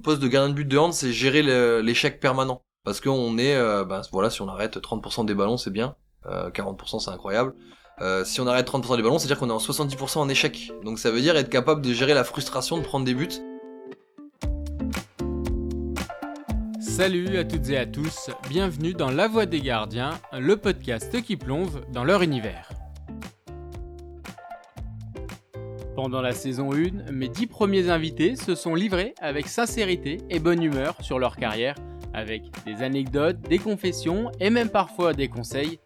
poste de gardien de but de hand, c'est gérer l'échec permanent. Parce qu'on est, euh, ben, voilà, si on arrête 30% des ballons, c'est bien. 40% c'est incroyable. si on arrête 30% des ballons, c'est-à-dire qu'on est en 70% en échec. Donc ça veut dire être capable de gérer la frustration de prendre des buts. Salut à toutes et à tous, bienvenue dans La Voix des Gardiens, le podcast qui plonge dans leur univers. Pendant la saison 1, mes 10 premiers invités se sont livrés avec sincérité et bonne humeur sur leur carrière, avec des anecdotes, des confessions et même parfois des conseils.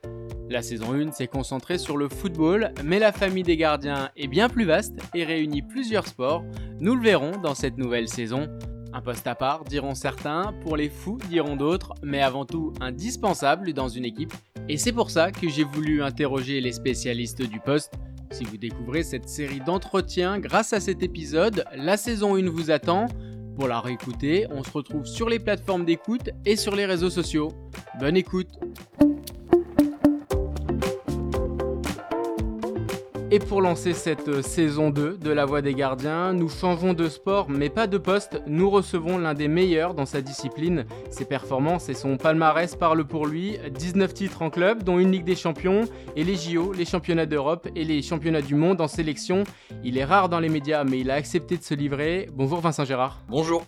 La saison 1 s'est concentrée sur le football, mais la famille des gardiens est bien plus vaste et réunit plusieurs sports. Nous le verrons dans cette nouvelle saison. Un poste à part, diront certains, pour les fous, diront d'autres, mais avant tout indispensable dans une équipe. Et c'est pour ça que j'ai voulu interroger les spécialistes du poste. Si vous découvrez cette série d'entretiens grâce à cet épisode, la saison 1 vous attend. Pour la réécouter, on se retrouve sur les plateformes d'écoute et sur les réseaux sociaux. Bonne écoute Et pour lancer cette euh, saison 2 de La Voix des Gardiens, nous changeons de sport mais pas de poste. Nous recevons l'un des meilleurs dans sa discipline. Ses performances et son palmarès parlent pour lui. 19 titres en club, dont une Ligue des Champions, et les JO, les championnats d'Europe et les championnats du monde en sélection. Il est rare dans les médias mais il a accepté de se livrer. Bonjour Vincent Gérard. Bonjour.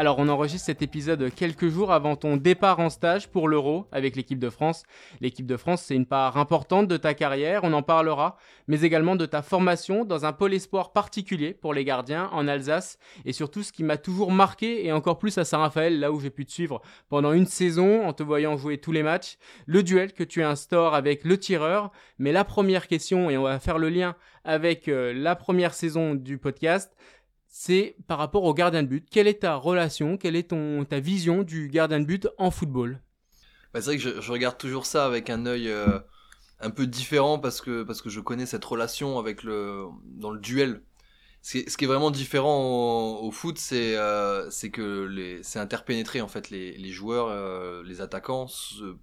Alors on enregistre cet épisode quelques jours avant ton départ en stage pour l'Euro avec l'équipe de France. L'équipe de France, c'est une part importante de ta carrière, on en parlera, mais également de ta formation dans un pôle espoir particulier pour les gardiens en Alsace et surtout ce qui m'a toujours marqué et encore plus à Saint-Raphaël, là où j'ai pu te suivre pendant une saison en te voyant jouer tous les matchs, le duel que tu instaures avec le tireur. Mais la première question, et on va faire le lien avec euh, la première saison du podcast, c'est par rapport au gardien de but. Quelle est ta relation, quelle est ton, ta vision du gardien de but en football? Bah, C'est vrai que je, regarde toujours ça avec un œil euh, un peu différent parce que, parce que je connais cette relation avec le, dans le duel. Ce qui, est, vraiment différent au, foot, c'est euh, que c'est interpénétré en fait. Les, joueurs, euh, les attaquants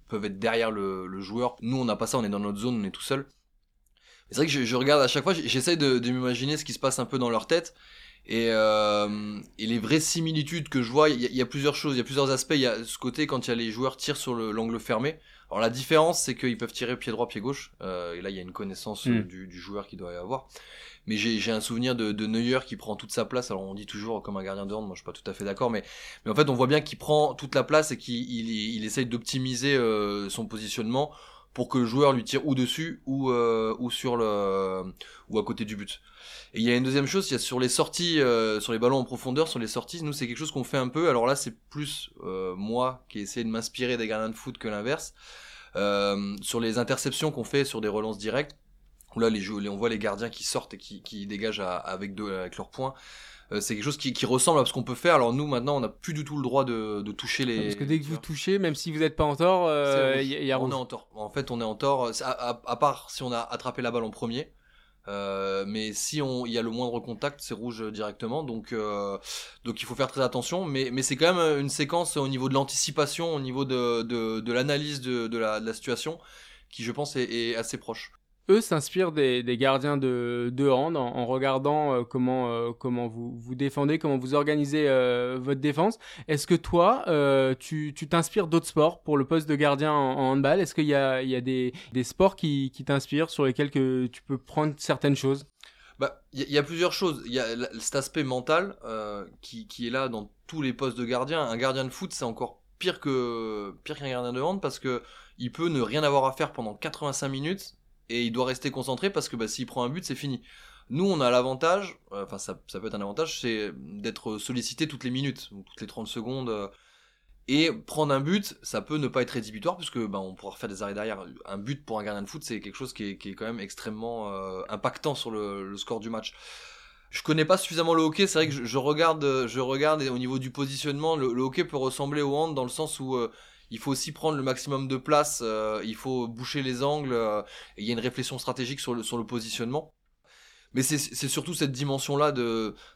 peuvent être derrière le, joueur. Nous, on n'a pas ça, on est dans notre zone, on est tout seul. C'est vrai que je, regarde à chaque fois, j'essaie de m'imaginer ce qui se passe un peu dans leur tête. Et, euh, et, les vraies similitudes que je vois, il y, a plusieurs choses, il y a plusieurs aspects. Il y a ce côté quand il y a les joueurs tirent sur l'angle fermé. Alors la différence, c'est qu'ils peuvent tirer pied droit, pied gauche. Euh, et là, il y a une connaissance hmm. du, du, joueur qui doit y avoir. Mais j'ai un souvenir de, de, Neuer qui prend toute sa place. Alors on dit toujours comme un gardien de hand, moi je suis pas tout à fait d'accord, mais, mais en fait on voit bien qu'il prend toute la place et qu'il il, il, essaye d'optimiser euh, son positionnement pour que le joueur lui tire ou dessus ou, euh, ou sur le ou à côté du but. Et il y a une deuxième chose, il y a sur les sorties, euh, sur les ballons en profondeur, sur les sorties, nous c'est quelque chose qu'on fait un peu. Alors là, c'est plus euh, moi qui essaie de m'inspirer des gardiens de foot que l'inverse. Sur les interceptions qu'on fait sur des relances directes, où là les, on voit les gardiens qui sortent et qui, dégagent avec, deux, avec leurs points. c'est quelque chose qui, qui, ressemble à ce qu'on peut faire. Alors nous maintenant, on n'a plus du tout le droit de, de, toucher les. Parce que dès que vous touchez, même si vous n'êtes pas en tort, il y, a on est en tort. En fait, on est en tort. À, à, part si on a attrapé la balle en premier. Euh, mais si il y a le moindre contact, c'est rouge directement. Donc, euh, donc il faut faire très attention. Mais, mais c'est quand même une séquence au niveau de l'anticipation, au niveau de, de, de l'analyse de, de, la, de la situation, qui je pense est, est assez proche eux s'inspirent des, gardiens de, hand en, regardant euh, comment, euh, comment vous, vous défendez, comment vous organisez euh, votre défense. Est-ce que toi, tu t'inspires d'autres sports pour le poste de gardien en, handball? Est-ce qu'il y a, il y a des, sports qui, t'inspirent, sur lesquels que tu peux prendre certaines choses? Bah, il y, a plusieurs choses. Il y a cet aspect mental qui, qui est là dans tous les postes de gardien. Un gardien de foot, c'est encore pire que pire qu'un gardien de hand parce que il peut ne rien avoir à faire pendant 85 minutes et il doit rester concentré parce que bah, s'il prend un but, c'est fini. Nous, on a l'avantage, euh, enfin ça, peut être un avantage, c'est d'être sollicité toutes les minutes, toutes les 30 secondes. Euh, et prendre un but, ça peut ne pas être rédhibitoire puisque bah, on pourra faire des arrêts derrière. Un but pour un gardien de foot, c'est quelque chose qui est, quand même extrêmement euh, impactant sur le, score du match. Je connais pas suffisamment le hockey, c'est vrai que je, regarde, je regarde et au niveau du positionnement, le, hockey peut ressembler au hand dans le sens où il faut aussi prendre le maximum de place, euh, il faut boucher les angles, euh, et il y a une réflexion stratégique sur le, sur le positionnement. Mais c'est surtout cette dimension-là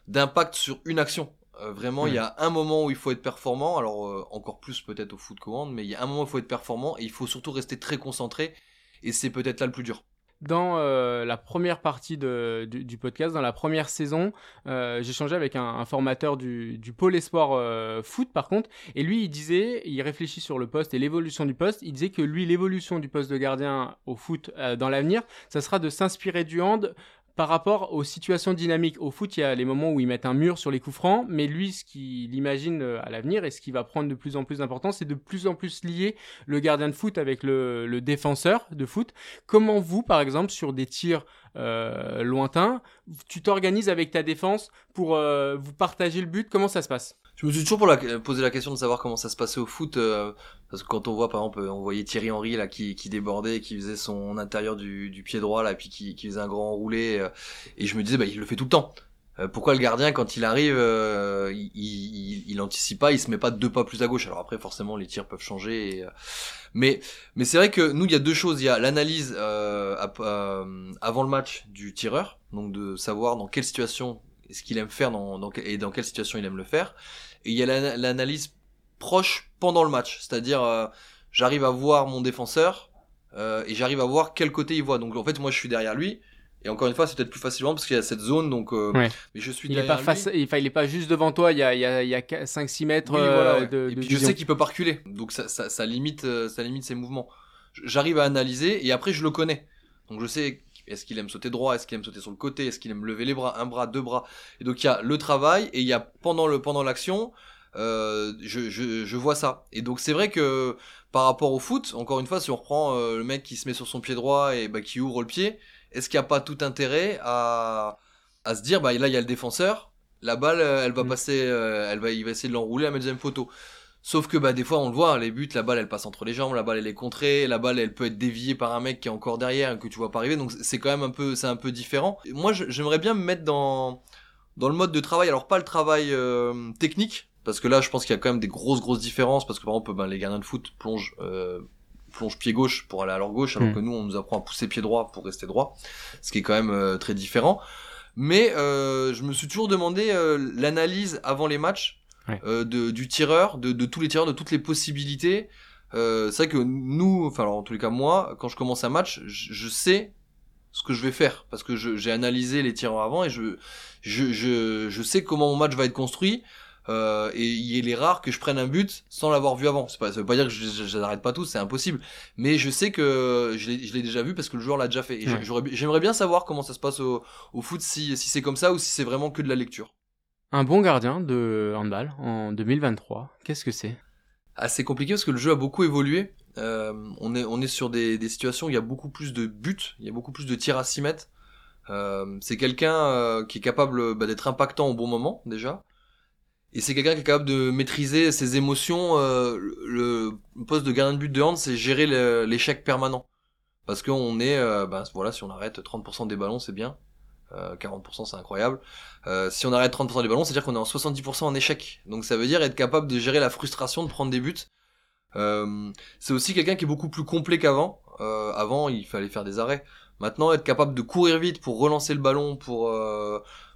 d'impact sur une action. Euh, vraiment, il y a un moment où il faut être performant, alors encore plus peut-être au foot commande, mais il y a un moment où il faut être performant et il faut surtout rester très concentré, et c'est peut-être là le plus dur. Dans euh, la première partie de, du, podcast, dans la première saison, euh, changé avec un, formateur du, du, pôle espoir euh, foot par contre, et lui il disait, il réfléchit sur le poste et l'évolution du poste, il disait que lui l'évolution du poste de gardien au foot dans l'avenir, ça sera de s'inspirer du hand par rapport aux situations dynamiques. Au foot, il y a les moments où ils mettent un mur sur les coups francs, mais lui, ce qu'il imagine euh, à l'avenir et ce qui va prendre de plus en plus d'importance, c'est de plus en plus lier le gardien de foot avec le, défenseur de foot. Comment vous, par exemple, sur des tirs euh, lointains, tu t'organises avec ta défense pour euh, vous partager le but? Comment ça se passe? Je me suis toujours posé la question de savoir comment ça se passait au foot, parce que quand on voit par exemple, on voyait Thierry Henry là qui, qui débordait, qui faisait son intérieur du, du pied droit là, puis qui, qui faisait un grand enroulé, euh, et je me disais bah il le fait tout le temps. Euh, pourquoi le gardien quand il arrive, il, il, il, anticipe pas, il se met pas deux pas plus à gauche. Alors après forcément les tirs peuvent changer, mais mais c'est vrai que nous il y a deux choses, il y a l'analyse avant le match du tireur, donc de savoir dans quelle situation ce qu'il aime faire dans, dans, et dans quelle situation il aime le faire. Et il y a l'analyse proche pendant le match, c'est-à-dire euh, j'arrive à voir mon défenseur euh, et j'arrive à voir quel côté il voit. Donc en fait moi je suis derrière lui. Et encore une fois, c'est peut-être plus facilement parce qu'il y a cette zone, donc. Euh, mais je suis il derrière est pas face, il, il est pas juste devant toi. Il y a, il y a, il y a 5-6 mètres euh, de, et puis je sais qu'il peut pas reculer, donc ça, ça, ça limite, ça limite ses mouvements. J'arrive à analyser et après je le connais, donc je sais est-ce qu'il aime sauter droit Est-ce qu'il aime sauter sur le côté Est-ce qu'il aime lever les bras Un bras, deux bras Et donc il y a le travail et il y a pendant le pendant l'action, euh, je, je, je, vois ça. Et donc c'est vrai que par rapport au foot, encore une fois, si on reprend euh, le mec qui se met sur son pied droit et bah, qui ouvre le pied, est-ce qu'il n'y a pas tout intérêt à, à se dire bah là il y a le défenseur, la balle elle va mm. passer, euh, elle va il va essayer de l'enrouler à la deuxième photo. Sauf que bah des fois on le voit, les buts, la balle elle passe entre les jambes, la balle elle est contrée, la balle elle peut être déviée par un mec qui est encore derrière que tu vois pas arriver, donc c'est quand même un peu c'est un peu différent. moi j'aimerais bien me mettre dans dans le mode de travail, alors pas le travail euh, technique, parce que là je pense qu'il y a quand même des grosses grosses différences, parce que par exemple ben, les gardiens de foot plongent euh, plongent pied gauche pour aller à leur gauche, alors hmm. que nous on nous apprend à pousser pied droit pour rester droit, ce qui est quand même euh, très différent. Mais je me suis toujours demandé l'analyse avant les matchs euh, de, du tireur, de, de, tous les tireurs, de toutes les possibilités. Euh, c'est vrai que nous, enfin alors en tous les cas moi, quand je commence un match, je, sais ce que je vais faire parce que j'ai analysé les tireurs avant et je, je, je, je sais comment mon match va être construit. Euh, et il est rare que je prenne un but sans l'avoir vu avant. Pas, ça veut pas dire que je, n'arrête pas tous, c'est impossible. Mais je sais que je l'ai déjà vu parce que le joueur l'a déjà fait. Et j'aimerais bien savoir comment ça se passe au, au foot, si, si c'est comme ça ou si c'est vraiment que de la lecture. Un bon gardien de handball en 2023, qu'est-ce que c'est? Assez compliqué parce que le jeu a beaucoup évolué. Euh, on, est, on est sur des, des, situations où il y a beaucoup plus de buts, il y a beaucoup plus de tirs à 6 mètres. Euh, c'est quelqu'un euh, qui est capable bah, d'être impactant au bon moment déjà. Et c'est quelqu'un qui est capable de maîtriser ses émotions. Euh, le, poste de gardien de but de hand, c'est gérer l'échec permanent. Parce qu'on est, euh, bah, voilà, si on arrête 30% des ballons, c'est bien. 40% euh, c'est incroyable. Euh, si on arrête 30% des ballons, c'est-à-dire qu'on est en 70% en échec. Donc ça veut dire être capable de gérer la frustration de prendre des buts. Euh, c'est aussi quelqu'un qui est beaucoup plus complet qu'avant. avant, il fallait faire des arrêts. Maintenant, être capable de courir vite pour relancer le ballon, pour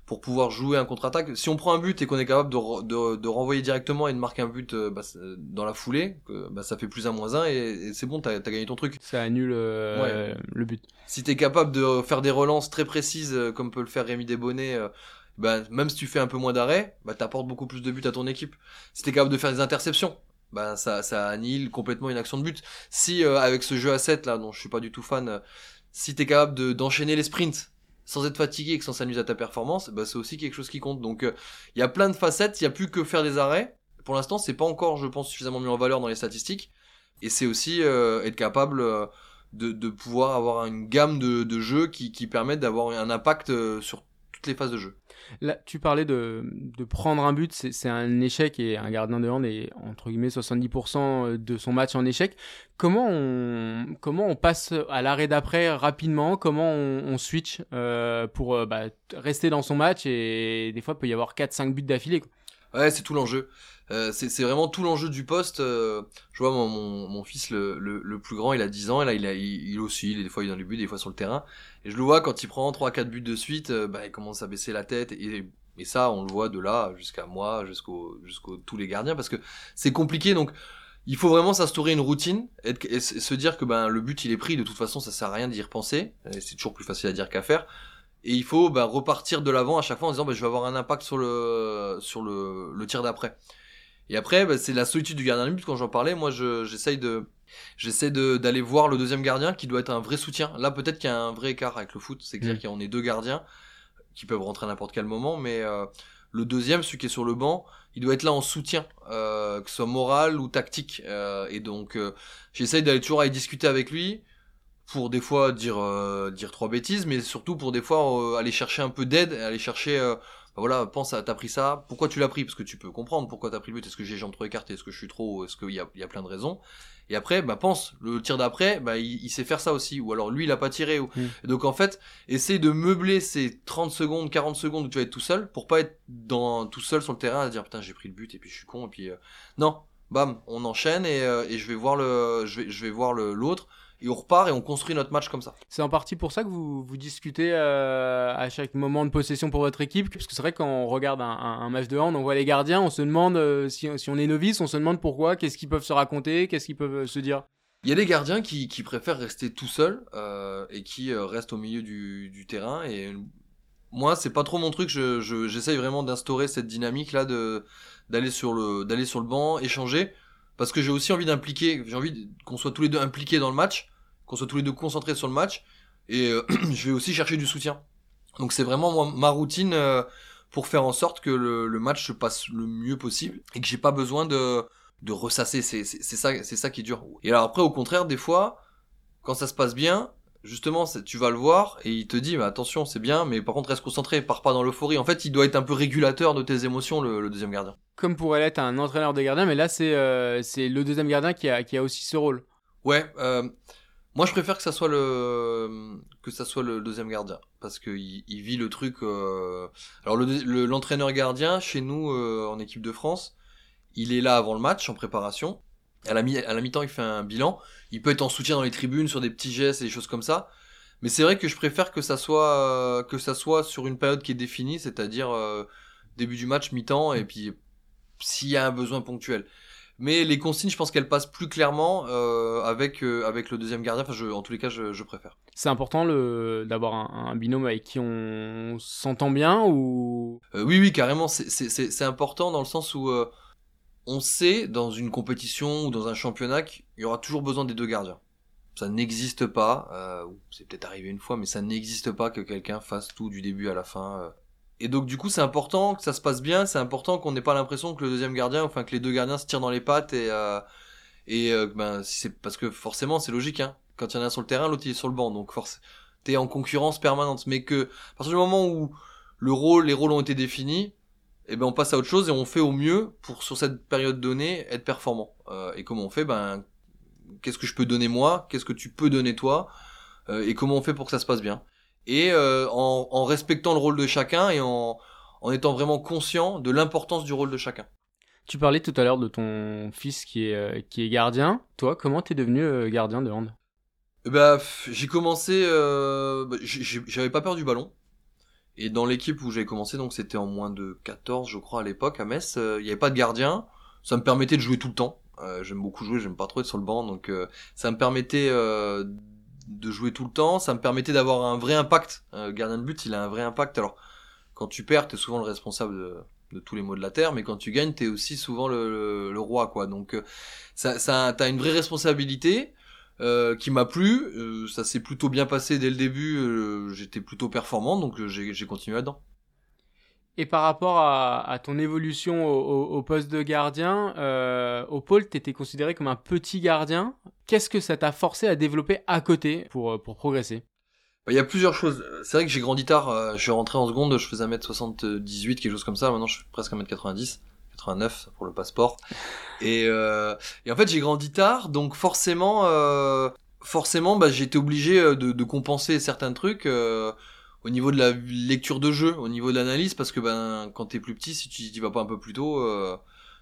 pour pouvoir jouer un contre-attaque. Si on prend un but et qu'on est capable de, de, de, renvoyer directement et de marquer un but euh, bah, dans la foulée, bah, ça fait plus un moins un et, c'est bon, t'as as gagné ton truc. Ça annule euh, le but. Si t'es capable de faire des relances très précises euh, comme peut le faire Rémi Desbonnets, bah, même si tu fais un peu moins d'arrêt, bah, t'apportes beaucoup plus de buts à ton équipe. Si t'es capable de faire des interceptions, bah, ça, ça annule complètement une action de but. Si avec ce jeu à 7 là, dont je suis pas du tout fan, si t'es capable d'enchaîner les sprints, sans être fatigué et que sans s'amuser à ta performance, bah, c'est aussi quelque chose qui compte. Donc euh, il y a plein de facettes, il n'y a plus que faire des arrêts. Pour l'instant, c'est pas encore, je pense, suffisamment mis en valeur dans les statistiques. Et c'est aussi euh, être capable euh, de, pouvoir avoir une gamme de, de jeux qui, qui permettent d'avoir un impact sur toutes les phases de jeu. Là, tu parlais de, de prendre un but, c'est un échec et un gardien de hand est entre guillemets 70% de son match en échec. Comment on, comment on passe à l'arrêt d'après rapidement? Comment on, on switch euh, pour euh, bah, rester dans son match et des fois il peut y avoir 4-5 buts d'affilée Ouais, c'est tout l'enjeu. Euh, c'est vraiment tout l'enjeu du poste. Euh, je vois mon, mon, mon fils le, le, le, plus grand, il a 10 ans, et là il, a, il, il est des fois il est dans les buts, des fois sur le terrain. Et je le vois quand il prend 3-4 buts de suite, euh, bah, il commence à baisser la tête. Et, et ça, on le voit de là jusqu'à moi, jusqu'au jusqu'au tous les gardiens, parce que c'est compliqué. Donc il faut vraiment s'instaurer une routine et, se dire que ben le but il est pris de toute façon ça sert à rien d'y repenser c'est toujours plus facile à dire qu'à faire et il faut ben, repartir de l'avant à chaque fois en disant ben, je vais avoir un impact sur le sur le, le tir d'après et après ben, c'est la solitude du gardien de but quand j'en parlais moi j'essaye de j'essaie d'aller voir le deuxième gardien qui doit être un vrai soutien là peut-être qu'il y a un vrai écart avec le foot c'est clair mmh. qu'on est deux gardiens qui peuvent rentrer à n'importe quel moment mais euh, le deuxième celui qui est sur le banc il doit être là en soutien, euh, que ce soit moral ou tactique. Euh, et donc, euh, j'essaye d'aller toujours aller discuter avec lui pour des fois dire dire trois bêtises, mais surtout pour des fois aller chercher un peu d'aide, aller chercher bah voilà, pense à t'as pris ça, pourquoi tu l'as pris? Parce que tu peux comprendre pourquoi t'as pris le but. Est-ce que j'ai les jambes trop écartées? Est-ce que je suis trop Est-ce qu'il y a, y a plein de raisons? Et après, bah pense, le tir d'après, bah il, sait faire ça aussi. Ou alors lui, il a pas tiré. Ou... Hmm. Donc en fait, essaye de meubler ces 30 secondes, 40 secondes où tu vas être tout seul, pour pas être dans tout seul sur le terrain à dire putain j'ai pris le but et puis je suis con. Et puis euh, non, bam, on enchaîne et, euh, et je vais voir le, je vais, je vais voir le l'autre et on repart et on construit notre match comme ça. C'est en partie pour ça que vous, vous discutez euh, à chaque moment de possession pour votre équipe, parce que c'est vrai quand on regarde un, match de hand, on voit les gardiens, on se demande euh, si, si, on est novice, on se demande pourquoi, qu'est-ce qu'ils peuvent se raconter, qu'est-ce qu'ils peuvent euh, se dire. Il y a des gardiens qui, qui préfèrent rester tout seuls et qui restent au milieu du, du terrain et moi c'est pas trop mon truc, je, j'essaye vraiment d'instaurer cette dynamique là de d'aller sur le d'aller sur le banc, échanger parce que j'ai aussi envie d'impliquer, j'ai envie qu'on soit tous les deux impliqués dans le match, qu'on soit tous les deux concentrés sur le match, et euh, je vais aussi chercher du soutien. Donc c'est vraiment ma routine euh, pour faire en sorte que le, match se passe le mieux possible et que j'ai pas besoin de de ressasser. C'est ça, c'est ça qui est dur. Et alors après, au contraire, des fois, quand ça se passe bien, justement, tu vas le voir et il te dit, bah, attention, c'est bien, mais par contre, reste concentré, pars pas dans l'euphorie. En fait, il doit être un peu régulateur de tes émotions, le, deuxième gardien. Comme pourrait l'être un entraîneur de gardien, mais là, c'est euh, c'est le deuxième gardien qui a, qui a aussi ce rôle. Ouais, euh, moi je préfère que ça soit le que ça soit le deuxième gardien parce que il, vit le truc. Euh... Alors l'entraîneur gardien chez nous euh, en équipe de France, il est là avant le match en préparation à la, mi à la mi-temps, il fait un bilan. Il peut être en soutien dans les tribunes sur des petits gestes et des choses comme ça. Mais c'est vrai que je préfère que ça soit euh, que ça soit sur une période qui est définie, c'est-à-dire début du match, mi-temps, et puis s'il y a un besoin ponctuel. Mais les consignes, je pense qu'elles passent plus clairement euh, avec avec le deuxième gardien. Enfin, je, en tous les cas, je, je préfère. C'est important le d'avoir un, un, binôme avec qui on s'entend bien ou? Oui, oui, carrément. C'est important dans le sens où on sait dans une compétition ou dans un championnat qu'il y aura toujours besoin des deux gardiens. Ça n'existe pas, euh, c'est peut-être arrivé une fois, mais ça n'existe pas que quelqu'un fasse tout du début à la fin. Euh. Et donc du coup c'est important que ça se passe bien, c'est important qu'on n'ait pas l'impression que le deuxième gardien, enfin que les deux gardiens se tirent dans les pattes et euh, et ben c'est parce que forcément c'est logique hein. Quand il y en a un sur le terrain, l'autre il est sur le banc, donc force t'es en concurrence permanente. Mais que à partir du moment où le rôle, les rôles ont été définis, et eh ben on passe à autre chose et on fait au mieux pour sur cette période donnée être performant. Euh, et comment on fait? Ben qu'est-ce que je peux donner moi? Qu'est-ce que tu peux donner toi? Euh, Et comment on fait pour que ça se passe bien? Et euh, en, en, respectant le rôle de chacun et en, en étant vraiment conscient de l'importance du rôle de chacun. Tu parlais tout à l'heure de ton fils qui est qui est gardien. Toi, comment t'es devenu gardien de hand? Bah j'ai commencé. Bah, j'avais pas peur du ballon. Et dans l'équipe où j'avais commencé, donc c'était en moins de 14, je crois, à l'époque, à Metz, euh, il n'y avait pas de gardien. Ça me permettait de jouer tout le temps. Euh, j'aime beaucoup jouer, j'aime pas trop être sur le banc, donc euh, ça me permettait de jouer tout le temps. Ça me permettait d'avoir un vrai impact. gardien de but, il a un vrai impact. Alors, quand tu perds, t'es souvent le responsable de, tous les maux de la terre, mais quand tu gagnes, t'es aussi souvent le, le, roi, quoi. Donc, ça, ça, t'as une vraie responsabilité. Euh, qui m'a plu. Euh, ça s'est plutôt bien passé dès le début. Euh, j'étais plutôt performant, donc j'ai continué là-dedans. Et par rapport à, ton évolution au, poste de gardien, au pôle, tu étais considéré comme un petit gardien. Qu'est-ce que ça t'a forcé à développer à côté pour, pour progresser? Il y a plusieurs choses. C'est vrai que j'ai grandi tard. je suis rentré en seconde, je faisais 1m78, quelque chose comme ça. Maintenant, je suis presque 1m90. 89 pour le passeport. Et, euh, en fait, j'ai grandi tard, donc forcément, euh, forcément, bah, j'étais obligé euh, de, compenser certains trucs euh, au niveau de la lecture de jeu, au niveau de l'analyse, parce que ben, quand t'es plus petit, si tu y vas pas un peu plus tôt, euh,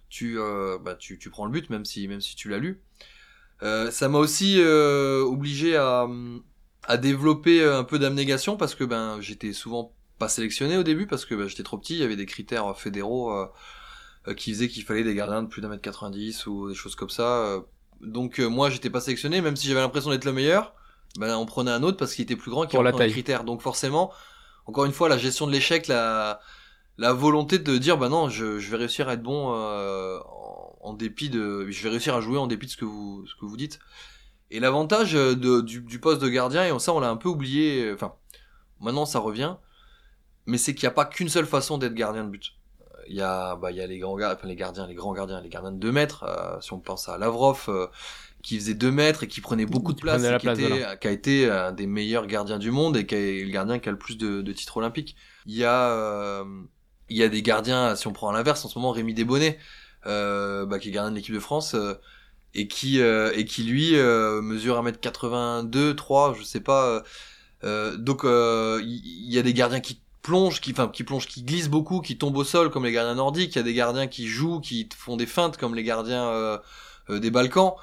tu, euh, bah, tu, tu prends le but, même si, même si tu l'as lu. ça m'a aussi obligé à, à développer un peu d'abnégation parce que ben j'étais souvent pas sélectionné au début parce que ben, j'étais trop petit, il y avait des critères fédéraux qui faisait qu'il fallait des gardiens de plus d'un mètre 90 ou des choses comme ça. Donc moi j'étais pas sélectionné, même si j'avais l'impression d'être le meilleur. Ben on prenait un autre parce qu'il était plus grand, qui Pour la taille. critères. Donc forcément, encore une fois, la gestion de l'échec, la la volonté de dire bah non, je, je vais réussir à être bon euh, en, en dépit de, je vais réussir à jouer en dépit de ce que vous ce que vous dites. Et l'avantage de, du, du poste de gardien, et ça on l'a un peu oublié, enfin maintenant ça revient, mais c'est qu'il n'y a pas qu'une seule façon d'être gardien de but. Il y a, bah, il y a les grands gardiens, enfin les gardiens, les grands gardiens, les gardiens de 2 mètres. euh, si on pense à Lavrov, euh, qui faisait 2 mètres et qui prenait beaucoup de Qui place, prenait et qui, place, était- voilà. qui a été un des meilleurs gardiens du monde et qui est le gardien qui a le plus de, de titres olympiques. Il y a, euh, il y a des gardiens, si on prend à l'inverse, en ce moment Rémi Desbonnets, euh, bah, qui est gardien de l'équipe de France. euh, et qui euh, et qui lui euh, mesure 1m82 3 je sais pas euh, euh, donc euh, il il y, a des gardiens qui plongent qui enfin qui plongent qui glissent beaucoup qui tombent au sol comme les gardiens nordiques il y a des gardiens qui jouent qui font des feintes comme les gardiens euh, euh, des Balkans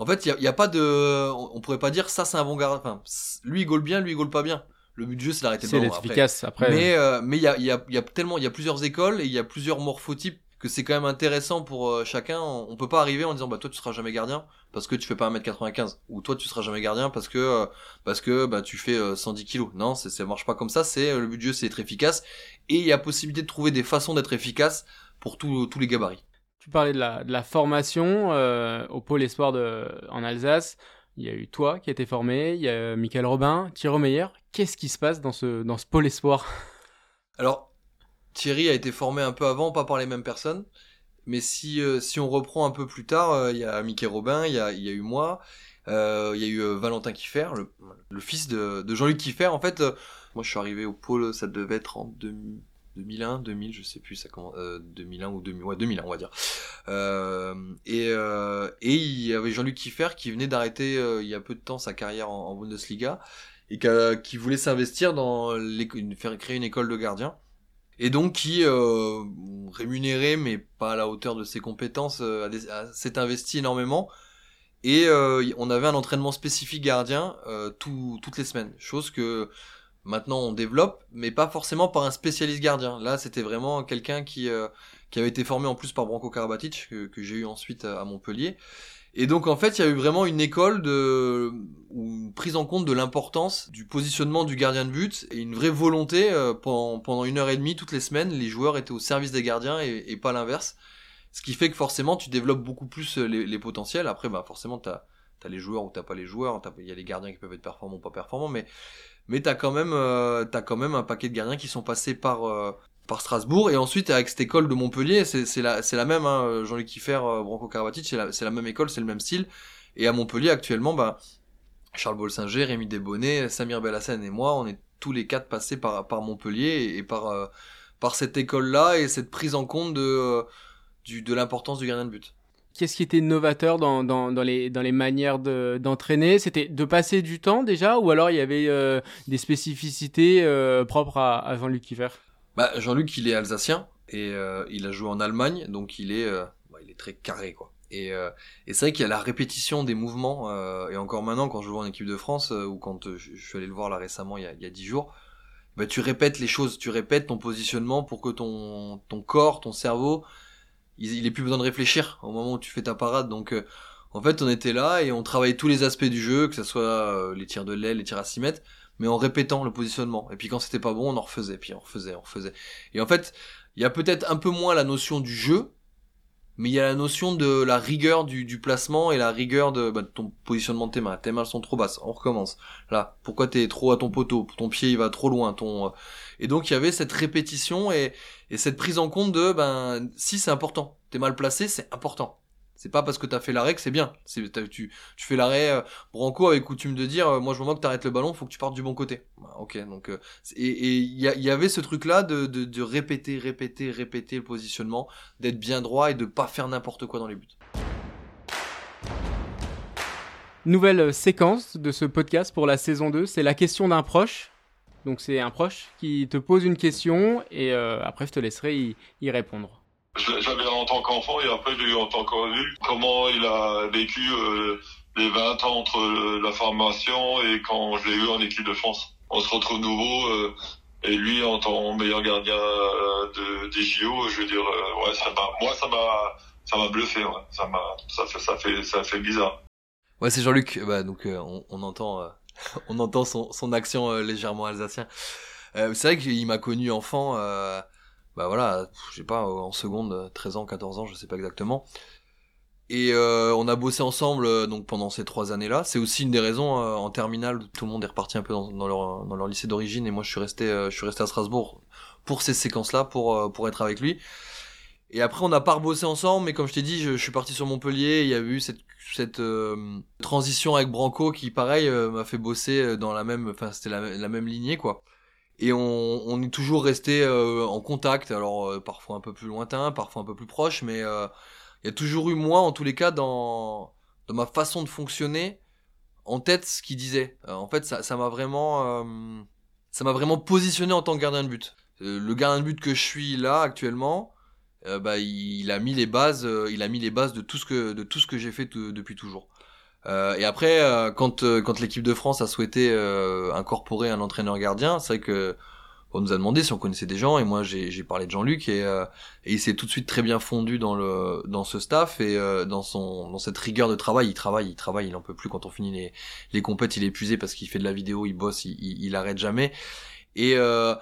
en fait il y a, pas de on, pourrait pas dire ça c'est un bon gardien enfin lui il goal bien lui il goal pas bien le but du jeu c'est d'arrêter le C'est ballon après. efficace. Après, Mais euh, mais il y a, y, a, y a tellement il y a plusieurs écoles et il y a plusieurs morphotypes que c'est quand même intéressant pour euh, chacun. On, peut pas arriver en disant bah toi tu seras jamais gardien parce que tu fais pas 1m95 ou toi tu seras jamais gardien parce que euh, parce que bah tu fais euh, 110 kilos. Non, c'est ça marche pas comme ça. C'est le but du jeu c'est être efficace et il y a possibilité de trouver des façons d'être efficace pour tous tous les gabarits. Tu parlais de la, formation euh, au pôle espoir en Alsace. Il y a eu toi qui a été formé, il y a Michael Robin, Thierry Meyer. Qu'est-ce qui se passe dans ce, dans ce pôle espoir? Alors, Thierry a été formé un peu avant, pas par les mêmes personnes. Mais si, euh, si on reprend un peu plus tard, euh, il y a Mickey Robin, il y a, il y a eu moi, il y a eu Valentin Kiffer, le, fils de, de Jean-Luc Kiffer. En fait, moi je suis arrivé au pôle, ça devait être en 2000 2001, 2000, je sais plus, ça comment, euh, 2001 ou 2000, ouais 2001 on va dire. Euh, et, euh, et il y avait Jean-Luc Kiffer qui venait d'arrêter euh, il y a peu de temps sa carrière en, Bundesliga et qui, qui voulait s'investir dans faire créer une école de gardiens et donc qui euh, rémunéré mais pas à la hauteur de ses compétences euh, s'est investi énormément et on avait un entraînement spécifique gardien tout- toutes les semaines chose que maintenant on développe mais pas forcément par un spécialiste gardien là c'était vraiment quelqu'un qui euh, qui avait été formé en plus par Branko Karabatic que, que j'ai eu ensuite à à Montpellier et donc en fait, il y a eu vraiment une école de ou une prise en compte de l'importance du positionnement du gardien de but et une vraie volonté euh, pendant, pendant une heure et demie toutes les semaines, les joueurs étaient au service des gardiens et, et pas l'inverse. Ce qui fait que forcément, tu développes beaucoup plus euh, les, les potentiels. Après, bah forcément, t'as as les joueurs ou t'as pas les joueurs. T'as- Il y a les gardiens qui peuvent être performants ou pas performants, mais mais t'as quand même euh, t'as quand même un paquet de gardiens qui sont passés par euh, par Strasbourg et ensuite avec cette école de Montpellier c'est la c'est la même hein, Jean-Luc Kiffer euh, Branko Karabatic c'est la la même école c'est le même style. Et à Montpellier actuellement bah Charles Bolsinger Rémi Desbonnets Samir Bellassène et moi on est tous les quatre passés par par Montpellier et, et par euh, par cette école là et cette prise en compte de euh, du de l'importance du gardien de but Qu'est-ce qui était novateur dans, dans, les, dans les manières de- d'entraîner? C'était de passer du temps déjà ou alors il y avait euh, des spécificités euh, propres à, Jean-Luc Kiffer Bah, Jean-Luc, il est alsacien et euh, il a joué en Allemagne, donc il est, bah, il est très carré, quoi. Et, c'est vrai qu'il y a la répétition des mouvements, et encore maintenant, quand je vois en équipe de France, ou quand je, suis allé le voir là récemment, il y a, il y a 10 jours, bah, tu répètes les choses, tu répètes ton positionnement pour que ton, ton corps, ton cerveau, il, il ait plus besoin de réfléchir au moment où tu fais ta parade. Donc, euh, en fait, on était là et on travaillait tous les aspects du jeu, que ce soit euh, les tirs de l'aile, les tirs à 6 mètres, mais en répétant le positionnement. Et puis quand c'était pas bon, on en refaisait, puis on refaisait, on refaisait. Et en fait, il y a peut-être un peu moins la notion du jeu, mais il y a la notion de la rigueur du, du placement et la rigueur de, bah, ton positionnement de tes mains. Tes mains sont trop basses, on recommence. Là, pourquoi t'es trop à ton poteau? Ton pied il va trop loin. Ton euh, et donc il y avait cette répétition et, et cette prise en compte de ben si c'est important. T'es mal placé, c'est important. C'est pas parce que t'as fait l'arrêt que c'est bien. C'est tu tu fais l'arrêt. euh, Branco avait coutume de dire, euh, moi je vois que t'arrêtes le ballon, faut que tu partes du bon côté. Bah, ok, donc euh, et il y, avait ce truc là de, répéter, répéter, répéter le positionnement, d'être bien droit et de pas faire n'importe quoi dans les buts. Nouvelle séquence de ce podcast pour la saison 2, c'est la question d'un proche. Donc c'est un proche qui te pose une question et après je te laisserai y répondre. J'avais en tant qu'enfant et après j'ai eu en tant qu'adulte. Comment il a vécu euh, les 20 ans entre euh, la formation et quand je l'ai eu en équipe de France. On se retrouve nouveau euh, Et lui, en tant que meilleur gardien de, des JO, je veux dire, ouais, ça moi, ça m'a, ça m'a bluffé, ouais. Ça m'a, ça fait, ça fait, ça fait bizarre. Ouais, c'est Jean-Luc. Bah, donc, on, on, entend, on entend son, son accent légèrement alsacien. c'est vrai qu'il m'a connu enfant. Bah voilà, je sais pas, en seconde, 13 ans, 14 ans, je sais pas exactement. Et euh, on a bossé ensemble euh, donc pendant ces trois années-là. C'est aussi une des raisons euh, en terminale tout le monde est reparti un peu dans, leur, lycée d'origine et moi je suis resté je suis resté à Strasbourg pour ces séquences-là pour pour être avec lui. Et après on n'a pas rebossé ensemble, mais comme je t'ai dit, je, suis parti sur Montpellier. il y a eu cette transition avec Branco qui pareil m'a fait bosser dans la même, enfin c'était la, même lignée quoi. Et on, est toujours resté en contact, alors parfois un peu plus lointain, parfois un peu plus proche, mais il y a toujours eu moi, en tous les cas, dans, ma façon de fonctionner, en tête ce qu'il disait. Euh, en fait, ça, m'a vraiment, euh, ça vraiment positionné en tant que gardien de but. Euh, le gardien de but que je suis là actuellement, bah, il, a mis les bases, il a mis les bases de tout ce que, de tout ce que j'ai fait depuis toujours. Et après, quand, quand l'équipe de France a souhaité incorporer un entraîneur gardien, c'est vrai que on nous a demandé si on connaissait des gens et moi j'ai parlé de Jean-Luc et, euh, et, il s'est tout de suite très bien fondu dans le dans ce staff et euh, dans son dans cette rigueur de travail il travaille il travaille il en peut plus quand on finit les les compètes il est épuisé parce qu'il fait de la vidéo il bosse il, il, arrête jamais. Et euh,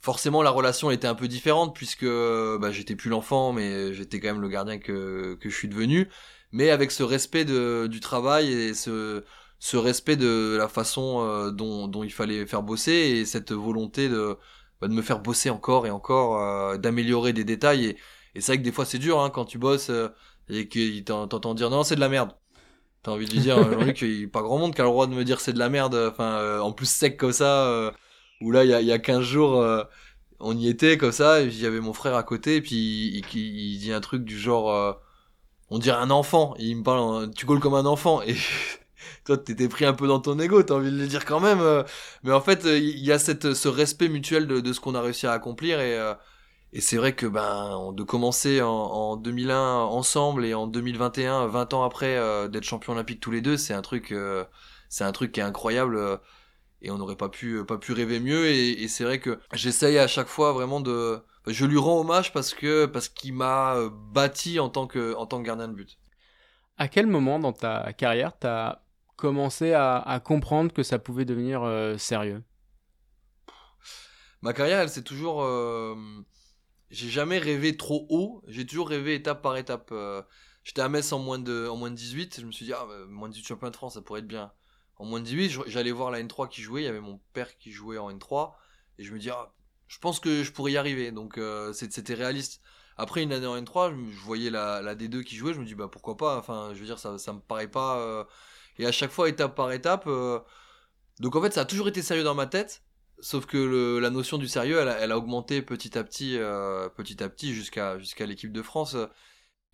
forcément la relation était un peu différente puisque bah, j'étais plus l'enfant mais j'étais quand même le gardien que que je suis devenu mais avec ce respect de, du travail et ce ce respect de la façon euh, dont, dont, il fallait faire bosser et cette volonté de, bah, de me faire bosser encore et encore, euh, d'améliorer des détails. Et, et c'est vrai que des fois c'est dur hein, quand tu bosses euh, et qu'il t'entend dire non c'est de la merde. T'as envie de lui dire, Jean-Luc, qu'il n'y a pas grand monde qui a le droit de me dire c'est de la merde, enfin en plus sec comme ça, où là il y a, y a 15 jours on y était comme ça, et j'avais mon frère à côté, et puis il, il, dit un truc du genre, on dirait un enfant, il me parle, tu gaules comme un enfant, et toi t'étais pris un peu dans ton ego, t'as envie de le dire quand même. Euh. mais en fait, euh, il y a cette, ce respect mutuel de, de ce qu'on a réussi à accomplir et, euh, et c'est vrai que ben de commencer en, en, 2001 ensemble et en 2021, 20 ans après, d'être champion olympique tous les deux, c'est un truc, c'est un truc qui est incroyable et on n'aurait pas pu pas pu rêver mieux et, et c'est vrai que j'essaye à chaque fois vraiment de je lui rends hommage parce que parce qu'il m'a bâti en tant que en tant que gardien de but. À quel moment dans ta carrière t'as commencé à, comprendre que ça pouvait devenir euh, sérieux? Ma carrière, elle c'est toujours. Euh, j'ai jamais rêvé trop haut. J'ai toujours rêvé étape par étape. Euh, j'étais à Metz en moins de en moins de 18. Je me suis dit ah bah, moins de 18 champion de France, ça pourrait être bien. En moins de 18, j'allais voir la N3 qui jouait. Il y avait mon père qui jouait en N3 et je me dis ah, je pense que je pourrais y arriver. Donc c'était réaliste. Après une année en N3, je, voyais la, la, D2 qui jouait, je me dis bah pourquoi pas. Enfin, je veux dire ça ça me paraît pas et à chaque fois, étape par étape. Euh, donc en fait, ça a toujours été sérieux dans ma tête. Sauf que la notion du sérieux, elle, a augmenté petit à petit, euh, petit à petit jusqu'à jusqu'à l'équipe de France.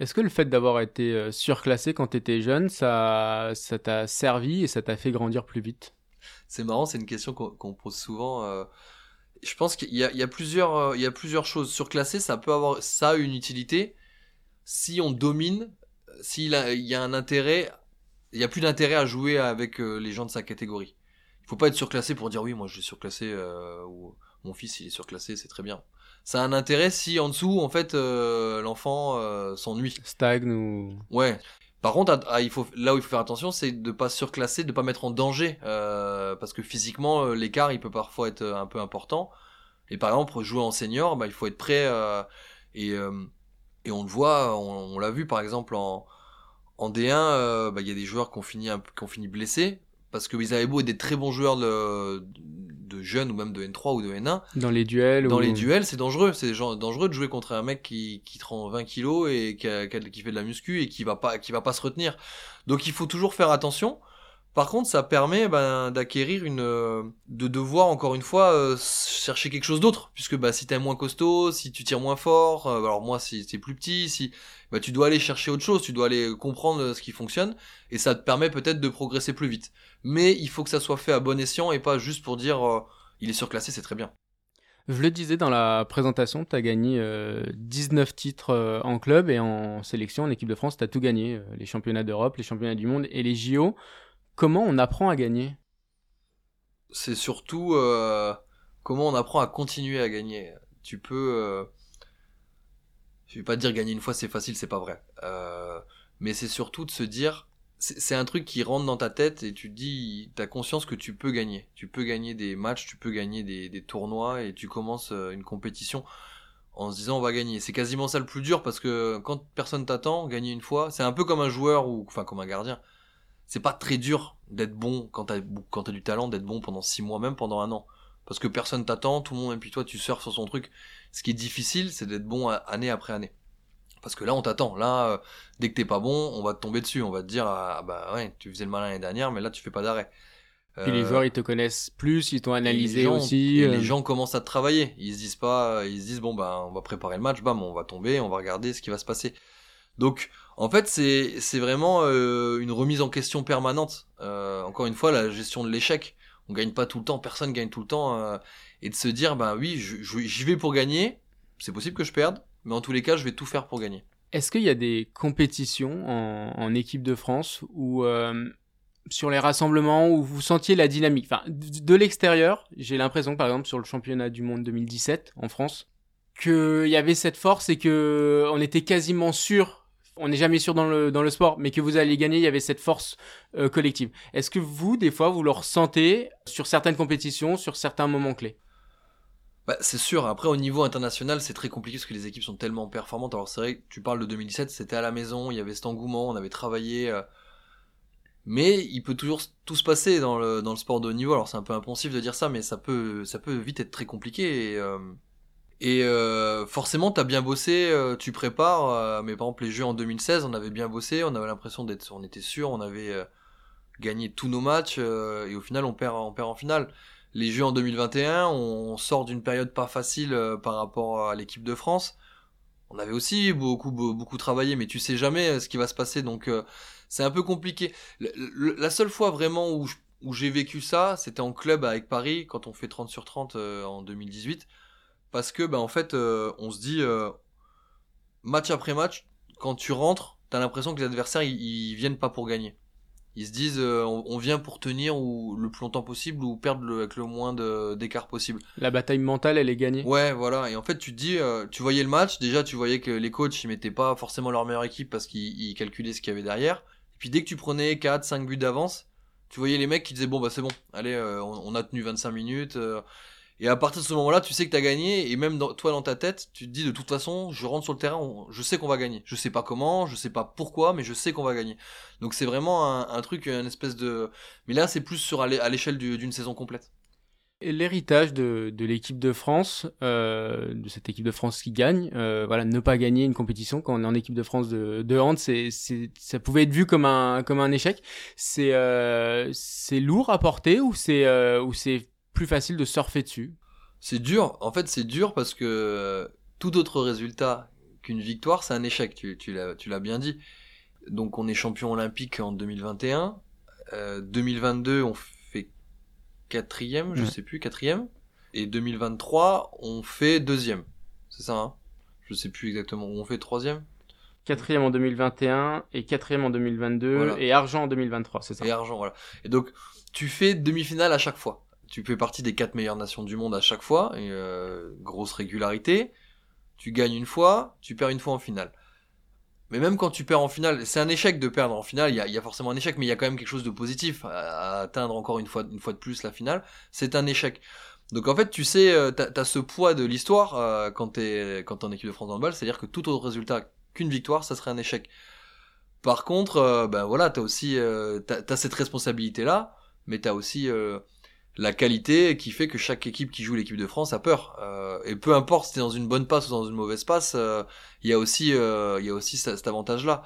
Est-ce que le fait d'avoir été euh, surclassé quand tu étais jeune, ça ça t'a servi et ça t'a fait grandir plus vite? C'est marrant, c'est une question qu'on pose souvent. Je pense qu'il y, y, a plusieurs il y a plusieurs choses. Surclassé, ça peut avoir ça une utilité si on domine, s'il y a un intérêt il y a plus d'intérêt à jouer avec euh, les gens de sa catégorie. Il faut pas être surclassé pour dire oui, moi je suis surclassé euh, ou mon fils il est surclassé, c'est très bien. Ça a un intérêt si en dessous en fait euh, l'enfant s'ennuie. Stagne ou. Ouais. Par contre, il faut, là où il faut faire attention, c'est de pas surclasser, de pas mettre en danger, parce que physiquement, l'écart, il peut parfois être un peu important. Et par exemple, jouer en senior, bah, il faut être prêt, et, on le voit, on l'a vu par exemple en, en D1, euh, bah, il y a des joueurs qui ont fini, qui ont fini blessés parce qu'ils avaient beau être des très bons joueurs de, de jeunes ou même de N3 ou de N1. Dans les duels. Dans les duels, c'est dangereux. C'est dangereux de jouer contre un mec qui, qui te rend 20 kilos et qui, qui fait de la muscu et qui va pas, qui va pas se retenir. Donc il faut toujours faire attention. Par contre, ça permet ben, d'acquérir une, de devoir encore une fois euh, chercher quelque chose d'autre, puisque bah si t'es moins costaud, si tu tires moins fort, euh, alors moi si t'es plus petit, si bah tu dois aller chercher autre chose, tu dois aller comprendre ce qui fonctionne, et ça te permet peut-être de progresser plus vite. Mais il faut que ça soit fait à bon escient et pas juste pour dire euh, il est surclassé, c'est très bien. Je le disais dans la présentation, tu as gagné 19 titres en club et en sélection, en équipe de France, tu as tout gagné, les championnats d'Europe, les championnats du monde et les JO. Comment on apprend à gagner? C'est surtout euh, comment on apprend à continuer à gagner. Tu peux, euh, je vais pas dire gagner une fois c'est facile, c'est pas vrai. Euh, mais c'est surtout de se dire, c'est un truc qui rentre dans ta tête et tu dis, t'as conscience que tu peux gagner. Tu peux gagner des matchs, tu peux gagner des, des tournois et tu commences euh, une compétition en se disant on va gagner. C'est quasiment ça le plus dur parce que quand personne t'attend, gagner une fois, c'est un peu comme un joueur ou enfin comme un gardien. C'est pas très dur d'être bon quand t'as quand t'as du talent d'être bon pendant six mois même pendant un an parce que personne t'attend, tout le monde et puis toi tu surfes sur son truc. Ce qui est difficile, c'est d'être bon année après année. Parce que là, on t'attend. Là, euh, dès que t'es pas bon, on va te tomber dessus. On va te dire, ah bah ouais, tu faisais le malin l'année dernière, mais là, tu fais pas d'arrêt. Puis les euh, joueurs, ils te connaissent plus, ils t'ont analysé aussi. Et les euh. gens commencent à travailler. Ils se disent pas, ils se disent bon bah on va préparer le match, bam, on va tomber, on va regarder ce qui va se passer. Donc en fait c'est vraiment euh, une remise en question permanente. encore une fois la gestion de l'échec. On gagne pas tout le temps, personne gagne tout le temps et de se dire bah oui j'y vais pour gagner. C'est possible que je perde, mais en tous les cas je vais tout faire pour gagner. Est-ce qu'il y a des compétitions en, équipe de France où sur les rassemblements où vous sentiez la dynamique? Enfin, de l'extérieur, j'ai l'impression, par exemple, sur le championnat du monde 2017 en France, qu'il y avait cette force et que on était quasiment sûr, on n'est jamais sûr dans le, dans le sport, mais que vous allez gagner, il y avait cette force euh, collective. Est-ce que vous, des fois, vous le ressentez sur certaines compétitions, sur certains moments clés? Bah, c'est sûr, après au niveau international c'est très compliqué parce que les équipes sont tellement performantes. Alors c'est vrai tu parles de 2017, c'était à la maison, il y avait cet engouement, on avait travaillé, euh, mais il peut toujours tout se passer dans le, dans le sport de haut niveau. Alors c'est un peu impensif de dire ça, mais ça peut, ça peut vite être très compliqué. Euh, et euh, forcément, t'as bien bossé, euh, tu prépares. Euh, mais par exemple, les jeux en 2016, on avait bien bossé, on avait l'impression d'être, on était sûr, on avait gagné tous nos matchs, et au final, on perd, on perd en finale. Les jeux en 2021, on sort d'une période pas facile par rapport à l'équipe de France. On avait aussi beaucoup, beaucoup travaillé, mais tu sais jamais ce qui va se passer, donc c'est un peu compliqué. la seule fois vraiment où, où j'ai vécu ça, c'était en club avec Paris, quand on fait 30 sur 30 euh, en 2018. Parce que, bah, en fait, euh, on se dit, euh, match après match, quand tu rentres, t'as l'impression que les adversaires, ils, viennent pas pour gagner. Ils se disent, on, vient pour tenir ou, le plus longtemps possible ou perdre avec le moins d'écart possible. La bataille mentale, elle est gagnée. Ouais, voilà. Et en fait, tu te dis, tu voyais le match, déjà, tu voyais que les coachs, ils mettaient pas forcément leur meilleure équipe parce qu'ils calculaient ce qu'il y avait derrière. Puis dès que tu prenais 4, 5 buts d'avance, tu voyais les mecs qui disaient bon bah c'est bon, allez, euh, on, a tenu 25 minutes. Et à partir de ce moment-là, tu sais que t'as gagné, et même toi dans ta tête, tu te dis de toute façon, je rentre sur le terrain, je sais qu'on va gagner. Je sais pas comment, je sais pas pourquoi, mais je sais qu'on va gagner. Donc c'est vraiment un, truc, une espèce de. Mais là, c'est plus sur à l'échelle d'une saison complète l'héritage de, l'équipe de France, euh, de cette équipe de France qui gagne, euh, voilà, ne pas gagner une compétition quand on est en équipe de France de, de hand, c'est, ça pouvait être vu comme un, comme un échec. C'est, euh, c'est lourd à porter ou c'est, ou c'est plus facile de surfer dessus C'est dur. En fait, c'est dur parce que tout autre résultat qu'une victoire, c'est un échec. Tu, tu l'as, bien dit. Donc, on est champion olympique en 2021. 2022, on quatrième, je sais plus, quatrième. Et 2023, on fait deuxième. C'est ça, hein? Je sais plus exactement. On fait troisième Quatrième en 2021 et quatrième en 2022 et argent en 2023, c'est ça? Et argent, voilà. Et donc, tu fais demi-finale à chaque fois. Tu fais partie des quatre meilleures nations du monde à chaque fois, euh, grosse régularité. Tu gagnes une fois, tu perds une fois en finale. Mais même quand tu perds en finale, c'est un échec de perdre en finale, il y a, forcément un échec, mais il y a quand même quelque chose de positif à, atteindre encore une fois, de plus la finale, c'est un échec. Donc en fait, tu sais, euh, t'as as ce poids de l'histoire euh, quand t'es quand t'es en équipe de France dans le c'est-à-dire que tout autre résultat qu'une victoire, ça serait un échec. Par contre, ben voilà, t'as aussi cette responsabilité là, mais t'as aussi la qualité qui fait que chaque équipe qui joue l'équipe de France a peur. Euh, et peu importe si t'es dans une bonne passe ou dans une mauvaise passe, euh, il y a aussi, euh, il y a aussi cet avantage-là.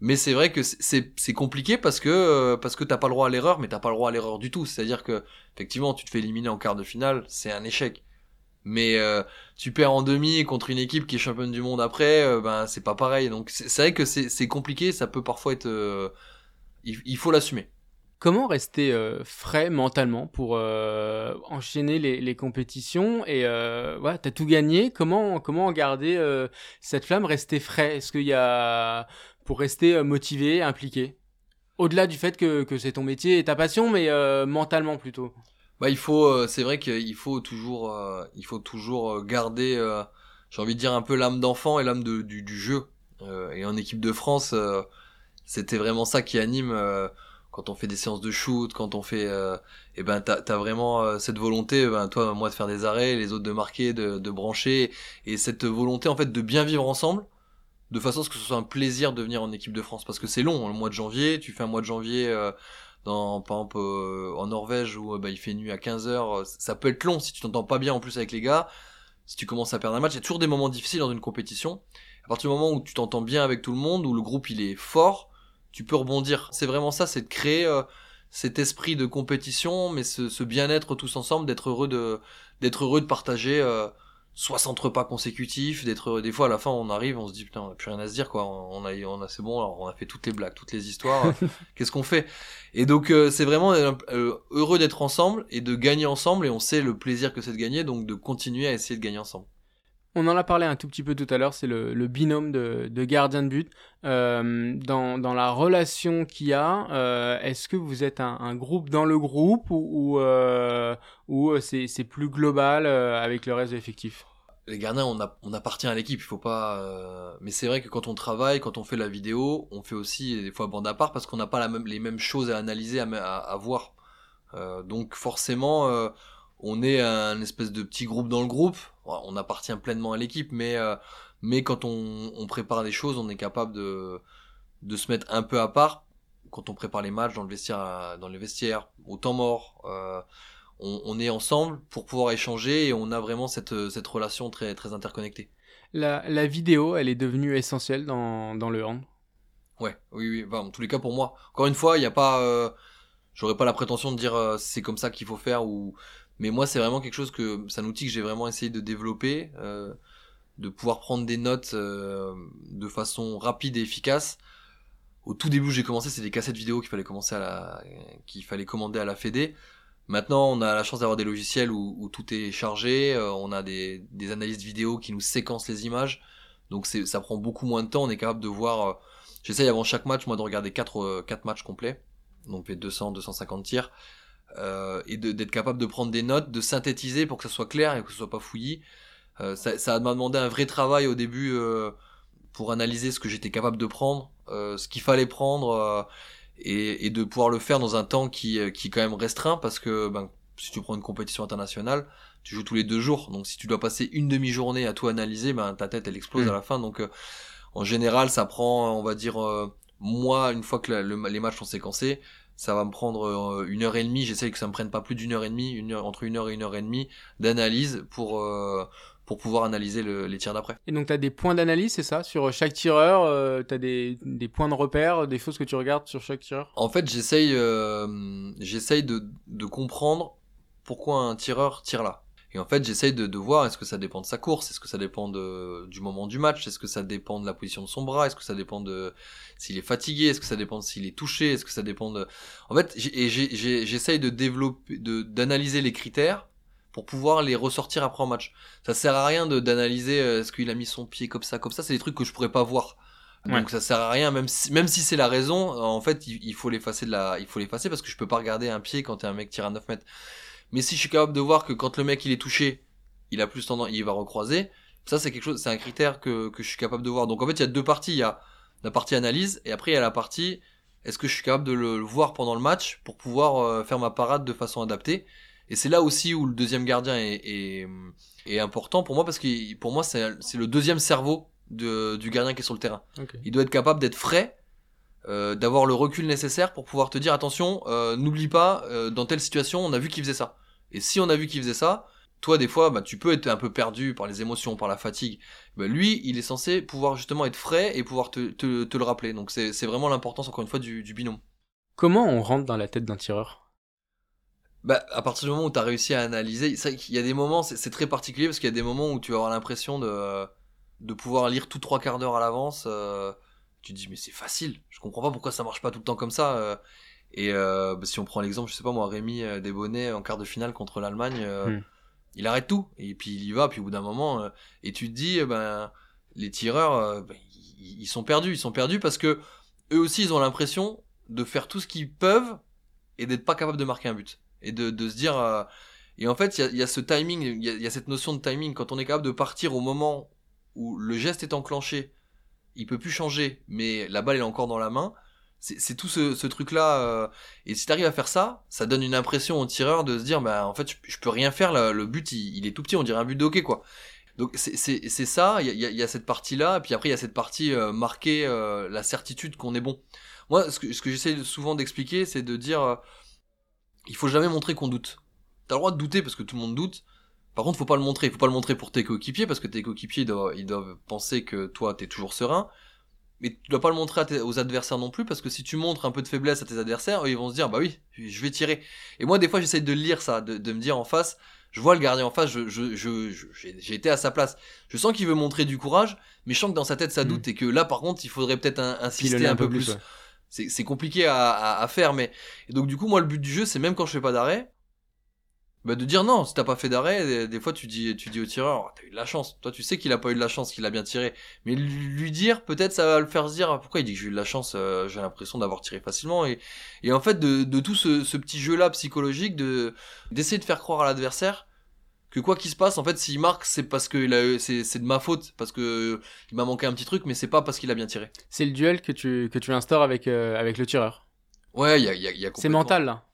Mais c'est vrai que c'est compliqué parce que parce que t'as pas le droit à l'erreur, mais t'as pas le droit à l'erreur du tout. C'est-à-dire que effectivement, tu te fais éliminer en quart de finale, c'est un échec. Mais tu perds en demi contre une équipe qui est championne du monde après, ben c'est pas pareil. Donc c'est vrai que c'est compliqué, ça peut parfois être, il faut l'assumer. Comment rester euh, frais mentalement pour euh, enchaîner les, compétitions et euh, voilà, t'as tout gagné. Comment comment garder euh, cette flamme, rester frais? Est-ce qu'il y a pour rester motivé, impliqué? Au-delà du fait que, que c'est ton métier et ta passion, mais mentalement plutôt. Bah, il faut, c'est vrai qu'il faut toujours, il faut toujours garder, j'ai envie de dire un peu l'âme d'enfant et l'âme du, du, jeu. et en équipe de France, c'était vraiment ça qui anime quand on fait des séances de shoot, quand on fait, euh, eh ben t'as as vraiment euh, cette volonté, ben toi, moi de faire des arrêts, les autres de marquer, de, de brancher, et cette volonté en fait de bien vivre ensemble, de façon à ce que ce soit un plaisir de venir en équipe de France, parce que c'est long, hein, le mois de janvier, tu fais un mois de janvier euh, dans par exemple euh, en Norvège où bah, il fait nuit à 15 heures, ça peut être long si tu t'entends pas bien en plus avec les gars, si tu commences à perdre un match, il y a toujours des moments difficiles dans une compétition. À partir du moment où tu t'entends bien avec tout le monde, où le groupe il est fort tu peux rebondir. C'est vraiment ça, c'est de créer euh, cet esprit de compétition, mais ce, bien-être tous ensemble, d'être heureux de d'être heureux de partager euh, 60 repas consécutifs, d'être des fois à la fin on arrive, on se dit putain on a plus rien à se dire quoi, on a on a c'est bon, alors on a fait toutes les blagues, toutes les histoires, qu'est-ce qu'on fait? Et donc euh, c'est vraiment euh, heureux d'être ensemble et de gagner ensemble et on sait le plaisir que c'est de gagner, donc de continuer à essayer de gagner ensemble. On en a parlé un tout petit peu tout à l'heure, c'est le, binôme de, gardien de but. Euh, dans, la relation qu'il y a, euh, est-ce que vous êtes un, groupe dans le groupe ou, euh, c'est plus global avec le reste de l'effectif? Les gardiens, on, appartient à l'équipe, il faut pas. Mais c'est vrai que quand on travaille, quand on fait la vidéo, on fait aussi des fois bande à part parce qu'on n'a pas les mêmes choses à analyser, à, à voir. donc forcément, on est un espèce de petit groupe dans le groupe. On appartient pleinement à l'équipe, mais euh, mais quand on, prépare des choses, on est capable de de se mettre un peu à part. Quand on prépare les matchs dans le vestiaire, dans les vestiaires, au temps mort, euh, on, est ensemble pour pouvoir échanger et on a vraiment cette cette relation très très interconnectée. La, la vidéo, elle est devenue essentielle dans dans le hand. Ouais, oui, oui. en tous les cas, pour moi, encore une fois, il n'y a pas, euh, j'aurais pas la prétention de dire c'est comme ça qu'il faut faire ou mais moi, c'est vraiment quelque chose que c'est un outil que j'ai vraiment essayé de développer, euh, de pouvoir prendre des notes euh, de façon rapide et efficace. Au tout début, j'ai commencé, c'est des cassettes vidéo qu'il fallait commencer à la, qu'il fallait commander à la Fédé. Maintenant, on a la chance d'avoir des logiciels où, tout est chargé. Euh, on a des, des analystes vidéo qui nous séquencent les images. Donc ça prend beaucoup moins de temps. On est capable de voir. Euh, j'essaye avant chaque match, moi, de regarder quatre, euh, quatre matchs complets. Donc fait 200, 250 tirs euh, et d'être capable de prendre des notes, de synthétiser pour que ça soit clair et que ce soit pas fouillis. Euh, ça, ça m'a demandé un vrai travail au début euh, pour analyser ce que j'étais capable de prendre, euh, ce qu'il fallait prendre euh, et, et, de pouvoir le faire dans un temps qui, qui est quand même restreint parce que ben, si tu prends une compétition internationale, tu joues tous les deux jours. Donc si tu dois passer une demi-journée à tout analyser, ben ta tête elle explose mmh. à la fin. Donc en général, ça prend, on va dire, moi une fois que les matchs sont séquencés, ça va me prendre euh, une heure et demie. J'essaye que ça me prenne pas plus d'une heure et demie, une heure, entre une heure et une heure et demie d'analyse pour euh, pour pouvoir analyser les tirs d'après. Et donc tu as des points d'analyse, c'est ça? Sur chaque tireur, euh, tu as des, des, points de repère, des choses que tu regardes sur chaque tireur? En fait, j'essaye j'essaye de, de comprendre pourquoi un tireur tire là. Et en fait, j'essaye de, de, voir est-ce que ça dépend de sa course, est-ce que ça dépend de, du moment du match, est-ce que ça dépend de la position de son bras, est-ce que ça dépend de s'il est fatigué, est-ce que ça dépend de s'il est touché, est-ce que ça dépend de. En fait, j'essaye de développer, de d'analyser les critères pour pouvoir les ressortir après en match. Ça sert à rien d'analyser euh, est-ce qu'il a mis son pied comme ça, comme ça? C'est des trucs que je pourrais pas voir. Donc ça sert à rien, même si, même si c'est la raison, en fait, il, il faut l'effacer de la, il faut l'effacer parce que je peux pas regarder un pied quand un mec tire à 9 mètres. Mais si je suis capable de voir que quand le mec il est touché, il a plus tendance, il va recroiser. Ça c'est quelque chose, c'est un critère que, que je suis capable de voir. Donc en fait il y a deux parties. Il y a la partie analyse et après il y a la partie est-ce que je suis capable de le, voir pendant le match pour pouvoir euh, faire ma parade de façon adaptée? Et c'est là aussi où le deuxième gardien est, est, est important pour moi parce que pour moi c'est le deuxième cerveau de, du gardien qui est sur le terrain. Il doit être capable d'être frais, euh, d'avoir le recul nécessaire pour pouvoir te dire attention, euh, n'oublie pas, euh, dans telle situation, on a vu qu'il faisait ça. Et si on a vu qu'il faisait ça, toi des fois, bah, tu peux être un peu perdu par les émotions, par la fatigue. Bah, lui, il est censé pouvoir justement être frais et pouvoir te, te, te le rappeler. Donc c'est vraiment l'importance encore une fois du, du, binôme. Comment on rentre dans la tête d'un tireur? Bah, à partir du moment où tu as réussi à analyser, il y a des moments, c'est très particulier parce qu'il y a des moments où tu vas avoir l'impression de, de pouvoir lire tout trois quarts d'heure à l'avance. Euh, tu te dis mais c'est facile, je comprends pas pourquoi ça marche pas tout le temps comme ça. Euh. Et euh, bah, si on prend l'exemple, je sais pas moi, Rémi euh, Desbonnets en quart de finale contre l'Allemagne, hmm. il arrête tout et puis il y va, puis au bout d'un moment, et tu te dis ben les tireurs, ben, ils, sont perdus, ils sont perdus parce que eux aussi ils ont l'impression de faire tout ce qu'ils peuvent et d'être pas capables de marquer un but. et de, de se dire. euh, et en fait, il y a, il y a ce timing, il y y a cette notion de timing. Quand on est capable de partir au moment où le geste est enclenché, il peut plus changer, mais la balle est encore dans la main. C'est tout ce, truc-là. euh, et si t'arrives à faire ça, ça donne une impression au tireur de se dire, bah en fait, je, je peux rien faire. là, le but, il, est tout petit. On dirait un but de quoi. Donc c'est ça. Il y a, cette partie-là, et puis après il y a cette partie euh, marquée, euh, la certitude qu'on est bon. Moi, ce que, j'essaie souvent d'expliquer, c'est de dire, euh, il faut jamais montrer qu'on doute. T'as le droit de douter parce que tout le monde doute. Par contre, faut pas le montrer. Faut pas le montrer pour tes coéquipiers parce que tes coéquipiers doivent, ils doivent penser que toi t'es toujours serein. Mais tu dois pas le montrer tes- aux adversaires non plus parce que si tu montres un peu de faiblesse à tes adversaires, eux, ils vont se dire bah oui, je vais tirer. Et moi, des fois, j'essaie de lire ça, de, de me dire en face, je vois le gardien en face, je, je, je, j'ai été à sa place. Je sens qu'il veut montrer du courage, mais je sens que dans sa tête ça doute et que là, par contre, il faudrait peut-être un- insister Pilonner un, peu plus. ouais. C'est c'est compliqué à, à, à faire, mais et donc du coup, moi, le but du jeu, c'est même quand je fais pas d'arrêt, bah de dire non. Si t'as pas fait d'arrêt, des, fois tu dis, tu dis au tireur, Oh, t'as eu de la chance. Toi, tu sais qu'il a pas eu de la chance, qu'il a bien tiré, mais lui dire, peut-être ça va le faire se dire, pourquoi il dit que j'ai eu de la chance. euh, j'ai l'impression d'avoir tiré facilement et et en fait de, de tout ce, ce petit jeu là psychologique, de d'essayer de faire croire à l'adversaire que quoi qu'il se passe, en fait, s'il marque, c'est parce que c'est de ma faute, parce que il m'a manqué un petit truc, mais c'est pas parce qu'il a bien tiré. C'est le duel que tu, que tu instaures avec, euh, avec le tireur. Ouais, il y a, y a, y a C'est mental, là.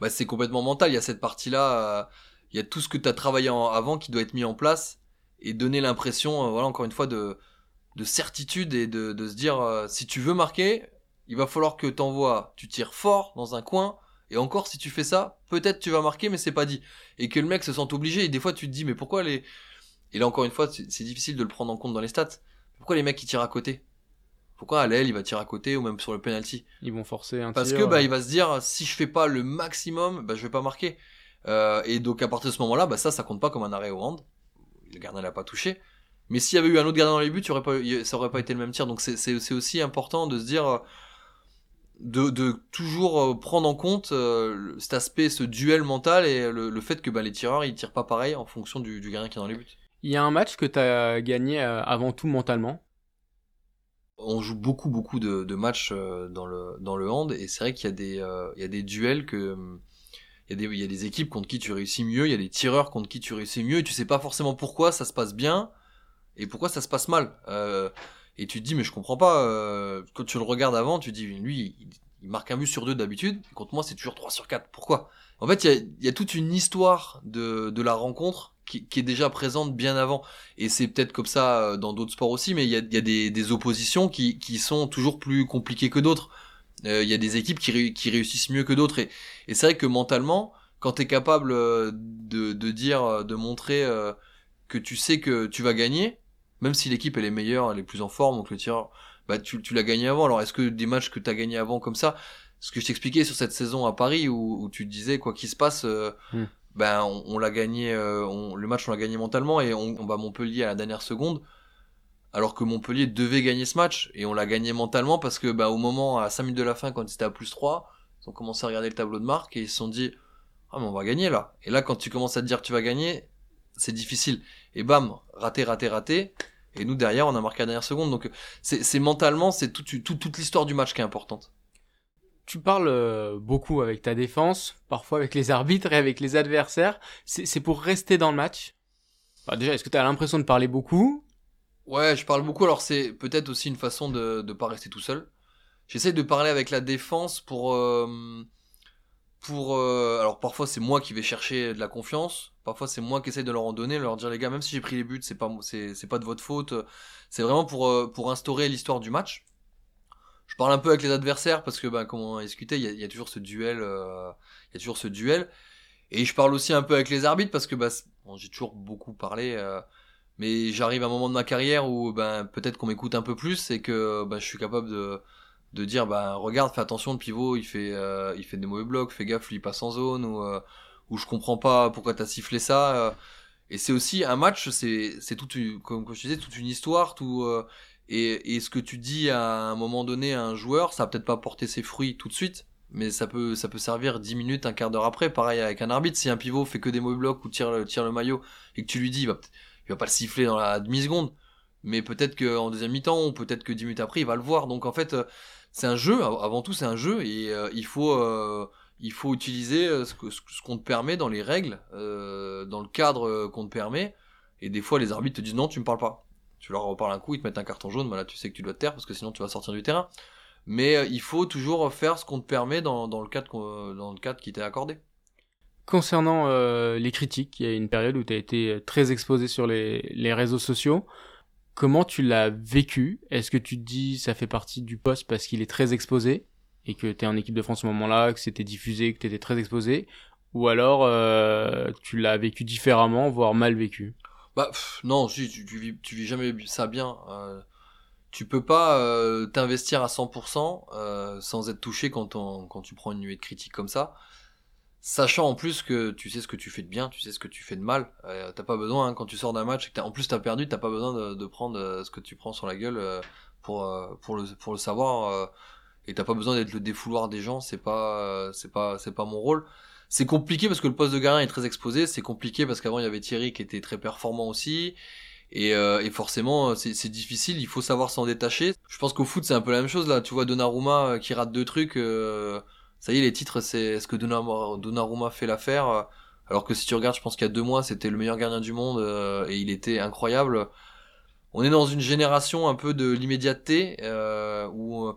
Bah, c'est complètement mental. Il y a cette partie-là, euh, il y a tout ce que tu as travaillé avant qui doit être mis en place et donner l'impression, euh, voilà, encore une fois, de, de certitude et de, se dire, euh, si tu veux marquer, il va falloir que t'envoies, tu tires fort dans un coin. Et encore, si tu fais ça, peut-être tu vas marquer, mais c'est pas dit. Et que le mec se sente obligé. Et des fois, tu te dis, mais pourquoi les. Et là, encore une fois, c'est difficile de le prendre en compte dans les stats. Pourquoi les mecs qui tirent à côté? Pourquoi à l'aile, il va tirer à côté ou même sur le penalty Ils vont forcer un parce tir, que bah euh, il va se dire si je fais pas le maximum, bah je vais pas marquer. Euh, et donc à partir de ce moment-là, bah ça ça compte pas comme un arrêt au hand. Le gardien l'a pas touché. Mais s'il y avait eu un autre gardien dans les buts, aurait pas, ça aurait pas été le même tir. Donc c'est aussi important de se dire euh, de, de toujours euh, prendre en compte cet aspect, ce duel mental et le, le fait que bah, les tireurs ils tirent pas pareil en fonction du, du gardien qui est dans les buts. Il y a un match que tu as gagné avant tout mentalement. On joue beaucoup beaucoup de, de matchs euh, dans le dans le hand et c'est vrai qu'il y a des euh, il y a des duels que euh, il y a des il y a des équipes contre qui tu réussis mieux, il y a des tireurs contre qui tu réussis mieux et tu sais pas forcément pourquoi ça se passe bien et pourquoi ça se passe mal. Euh, et tu te dis mais je comprends pas euh, quand tu le regardes avant, tu te dis lui il, il marque un but sur deux d'habitude, contre moi c'est toujours 3 sur 4. Pourquoi? En fait, il y a, il y a toute une histoire de de la rencontre qui, est déjà présente bien avant et c'est peut-être comme ça euh, dans d'autres sports aussi, mais il y a, des, oppositions qui, sont toujours plus compliquées que d'autres. Euh, Il y a des équipes qui, ré- qui réussissent mieux que d'autres, et, c'est vrai que mentalement, quand tu es capable euh, de, dire, de montrer que tu sais que tu vas gagner, même si l'équipe elle est meilleure, elle est plus en forme, donc le tireur, bah tu, l'as gagné avant. Alors est-ce que des matchs que tu as gagné avant comme ça, ce que je t'expliquais sur cette saison à Paris où, tu disais quoi qu'il se passe, Hmm. Ben on, on l'a gagné, euh, on- le match on l'a gagné mentalement et on, on bat Montpellier à la dernière seconde. Alors que Montpellier devait gagner ce match et on l'a gagné mentalement parce que bah, au moment à 5 minutes de la fin quand c'était à plus 3, ils ont commencé à regarder le tableau de marque et ils se sont dit ah mais on va gagner là. Et là quand tu commences à te dire tu vas gagner, c'est difficile. Et bam, raté, raté, raté. Et nous derrière on a marqué à la dernière seconde. Donc c'est mentalement c'est toute, toute, toute l'histoire du match qui est importante. Tu parles euh, beaucoup avec ta défense, parfois avec les arbitres et avec les adversaires. C'est pour rester dans le match? Déjà, est-ce que tu as l'impression de parler beaucoup? Ouais, je parle beaucoup. Alors c'est peut-être aussi une façon de ne pas rester tout seul. J'essaie de parler avec la défense pour euh, pour euh, alors parfois c'est moi qui vais chercher de la confiance. Parfois c'est moi qui essaie de leur en donner, leur dire les gars, même si j'ai pris les buts, c'est pas pas de votre faute. C'est vraiment pour pour instaurer l'histoire du match. Je parle un peu avec les adversaires parce que bah, comme on a discuté, il y a, toujours ce duel, euh, il y a toujours ce duel. Et je parle aussi un peu avec les arbitres parce que bah, j'ai toujours beaucoup parlé. euh, mais j'arrive à un moment de ma carrière où ben peut-être qu'on m'écoute un peu plus et que ben, je suis capable de de dire ben regarde fais attention le pivot il fait euh, il fait des mauvais blocs fais gaffe lui il passe en zone ou euh, ou je comprends pas pourquoi t'as sifflé ça euh. et c'est aussi un match c'est c'est toute une, comme je disais toute une histoire tout euh, et ce que tu dis à un moment donné à un joueur ça va peut-être pas porter ses fruits tout de suite mais ça peut ça peut servir 10 minutes un quart d'heure après pareil avec un arbitre si un pivot fait que des mauvais blocs ou tire le tire le maillot et que tu lui dis il va va pas le siffler dans la demi-seconde, mais peut-être qu'en deuxième mi-temps, ou peut-être que dix minutes après, il va le voir. Donc en fait, euh, c'est un jeu, av- avant tout c'est un jeu, et euh, il faut... euh, il faut utiliser ce qu'on ce te permet dans les règles, dans le cadre qu'on te permet. Et des fois, les arbitres te disent non, tu me parles pas. Tu leur reparles un coup, ils te mettent un carton jaune, voilà, tu sais que tu dois te taire parce que sinon tu vas sortir du terrain. Mais euh, il faut toujours faire ce qu'on te permet dans, dans le cadre qui t'est accordé. Concernant euh, les critiques, il y a une période où tu as été très exposé sur les, réseaux sociaux. Comment tu l'as vécu? Est-ce que tu te dis ça fait partie du poste parce qu'il est très exposé et que tu es en équipe de France au moment-là, que c'était diffusé, que tu étais très exposé? Ou alors euh, tu l'as vécu différemment, voire mal vécu? Bah non, si, tu, tu, vis, jamais ça bien. Euh, tu peux pas euh, t'investir à 100% euh, sans être touché quand, tu prends une nuée de critiques comme ça. Sachant en plus que tu sais ce que tu fais de bien, tu sais ce que tu fais de mal. T'as pas besoin, hein, quand tu sors d'un match en plus t'as perdu, t'as pas besoin de, prendre ce que tu prends sur la gueule pour, le, savoir. et t'as pas besoin d'être le défouloir des gens, c'est pas mon rôle. C'est compliqué parce que le poste de gardien est très exposé. C'est compliqué parce qu'avant il y avait Thierry qui était très performant aussi. Et, euh, et forcément, c'est c'est difficile. Il faut savoir s'en détacher. Je pense qu'au foot c'est un peu la même chose là. Tu vois Donnarumma euh, qui rate deux trucs. euh, ça y est, les titres c'est est-ce que Donnarumma, fait l'affaire euh, Alors que si tu regardes, je pense qu'il y a deux mois c'était le meilleur gardien du monde euh, et il était incroyable. On est dans une génération un peu de l'immédiateté euh, où euh,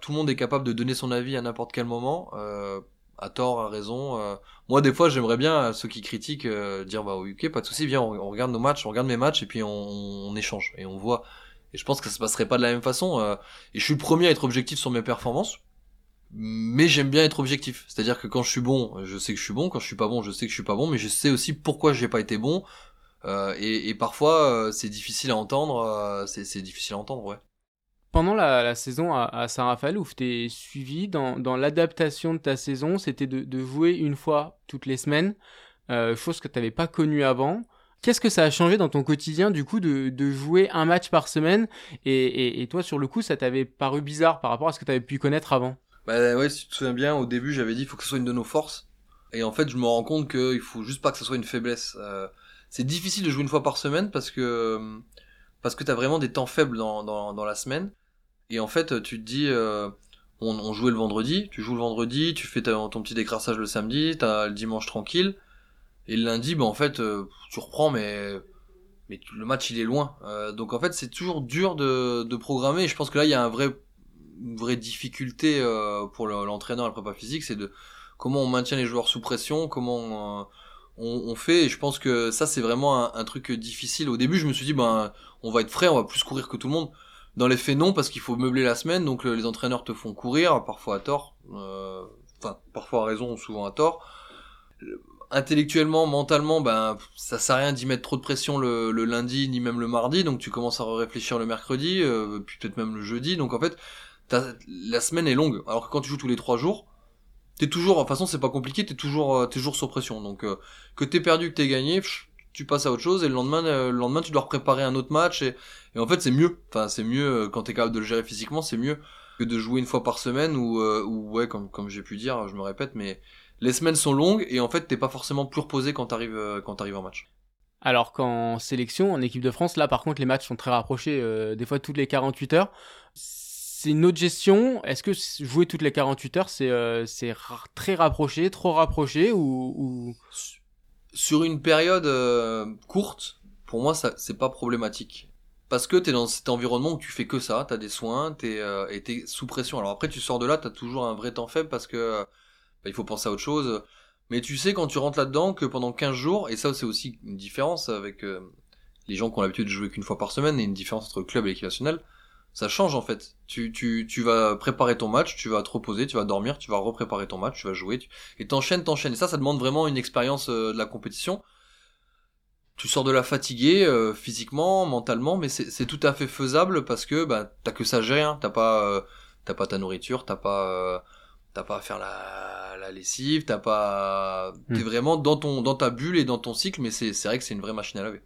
tout le monde est capable de donner son avis à n'importe quel moment. À tort, à raison. euh. Moi, des fois, j'aimerais bien ceux qui critiquent euh, dire bah ok, pas de souci, viens, on, regarde nos matchs, on regarde mes matchs et puis on, on échange et on voit. Et je pense que ça se passerait pas de la même façon. euh. et je suis le premier à être objectif sur mes performances, mais j'aime bien être objectif. C'est-à-dire que quand je suis bon, je sais que je suis bon. Quand je suis pas bon, je sais que je suis pas bon, mais je sais aussi pourquoi j'ai pas été bon. Euh, et, et parfois, euh, c'est difficile à entendre. euh, c'est difficile à entendre, ouais. Pendant la, la saison à, à Saint-Raphaël, où tu suivi dans, dans l'adaptation de ta saison, c'était de, de jouer une fois toutes les semaines, euh, chose que tu n'avais pas connue avant. Qu'est-ce que ça a changé dans ton quotidien, du coup, de, de jouer un match par semaine? Et, et, et toi, sur le coup, ça t'avait paru bizarre par rapport à ce que tu avais pu connaître avant? Bah ouais, si tu te souviens bien, au début j'avais dit il faut que ce soit une de nos forces. Et en fait, je me rends compte qu'il faut juste pas que ce soit une faiblesse. Euh, c'est difficile de jouer une fois par semaine parce que parce que t'as vraiment des temps faibles dans, dans, dans la semaine. Et en fait, tu te dis, euh, on, jouait le vendredi, tu joues le vendredi, tu fais ton petit décrassage le samedi, t'as le dimanche tranquille. Et le lundi, bah en fait, euh, tu reprends, mais mais le match il est loin. Euh, donc en fait, c'est toujours dur de, de programmer. Et je pense que là, il y a un vrai une vraie difficulté pour le- l'entraîneur et le prépa physique, c'est de comment on maintient les joueurs sous pression, comment on, on fait. Et je pense que ça, c'est vraiment un, un truc difficile. Au début, je me suis dit, ben, on va être frais, on va plus courir que tout le monde. Dans les faits, non, parce qu'il faut meubler la semaine, donc euh, les entraîneurs te font courir, parfois à tort, euh, enfin, parfois à raison, souvent à tort. Euh, Intellectuellement, mentalement, ben, ça sert à rien d'y mettre trop de pression le, lundi, ni même le mardi, donc tu commences à réfléchir le mercredi, puis peut-être même le jeudi, donc en fait, la semaine est longue. Alors que quand tu joues tous les trois jours, t'es toujours, de toute façon c'est pas compliqué, t'es toujours, t'es toujours sur pression. Donc euh, que t'aies perdu, que t'aies gagné, tu passes à autre chose et le lendemain, euh, le lendemain tu dois préparer un autre match et, et en fait c'est mieux. Enfin c'est mieux euh, quand t'es capable de le gérer physiquement, c'est mieux que de jouer une fois par semaine ou, euh, ou ouais comme comme j'ai pu dire, je me répète, mais les semaines sont longues et en fait t'es pas forcément plus reposé quand t'arrives euh, quand t'arrives en match. Alors qu'en sélection, en équipe de France, là par contre les matchs sont très rapprochés, euh, des fois toutes les 48 heures. C'est une autre gestion. Est-ce que jouer toutes les 48 heures, c'est euh, c'est ra- très rapproché, trop rapproché ou, ou... sur une période euh, courte, pour moi, ça c'est pas problématique. Parce que t'es dans cet environnement où tu fais que ça, t'as des soins, t'es euh, et sous pression. Alors après, tu sors de là, t'as toujours un vrai temps faible parce que euh, bah, il faut penser à autre chose. Mais tu sais quand tu rentres là-dedans que pendant 15 jours, et ça c'est aussi une différence avec euh, les gens qui ont l'habitude de jouer qu'une fois par semaine, et une différence entre club et l'équipe nationale, ça change en fait. Tu, tu, tu vas préparer ton match, tu vas te reposer, tu vas dormir, tu vas repréparer ton match, tu vas jouer, tu... et t'enchaînes, t'enchaînes. Et ça, ça demande vraiment une expérience euh, de la compétition. Tu sors de la fatigué euh, physiquement, mentalement, mais c'est c'est tout à fait faisable parce que bah t'as que ça à gérer, hein. t'as pas euh, t'as pas ta nourriture, t'as pas euh, t'as pas à faire la, la lessive, t'as pas Hmm. t'es vraiment dans ton dans ta bulle et dans ton cycle, mais c'est c'est vrai que c'est une vraie machine à laver.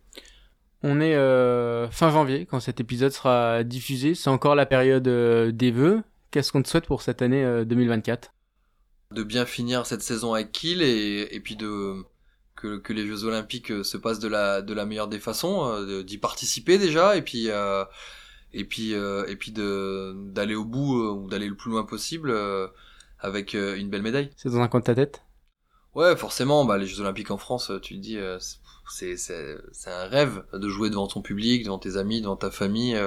On est euh, fin janvier quand cet épisode sera diffusé. C'est encore la période euh, des vœux. Qu'est-ce qu'on te souhaite pour cette année euh, 2024 de bien finir cette saison avec Kiel et, et puis de que, que les Jeux Olympiques euh, se passent de la de la meilleure des façons, euh, d'y participer déjà et puis euh, et puis euh, et puis d'aller au bout euh, ou d'aller le plus loin possible. euh, avec une belle médaille. C'est dans un coin de ta tête? Ouais, forcément. Bah, les Jeux Olympiques en France, tu te dis, c'est un rêve de jouer devant ton public, devant tes amis, devant ta famille,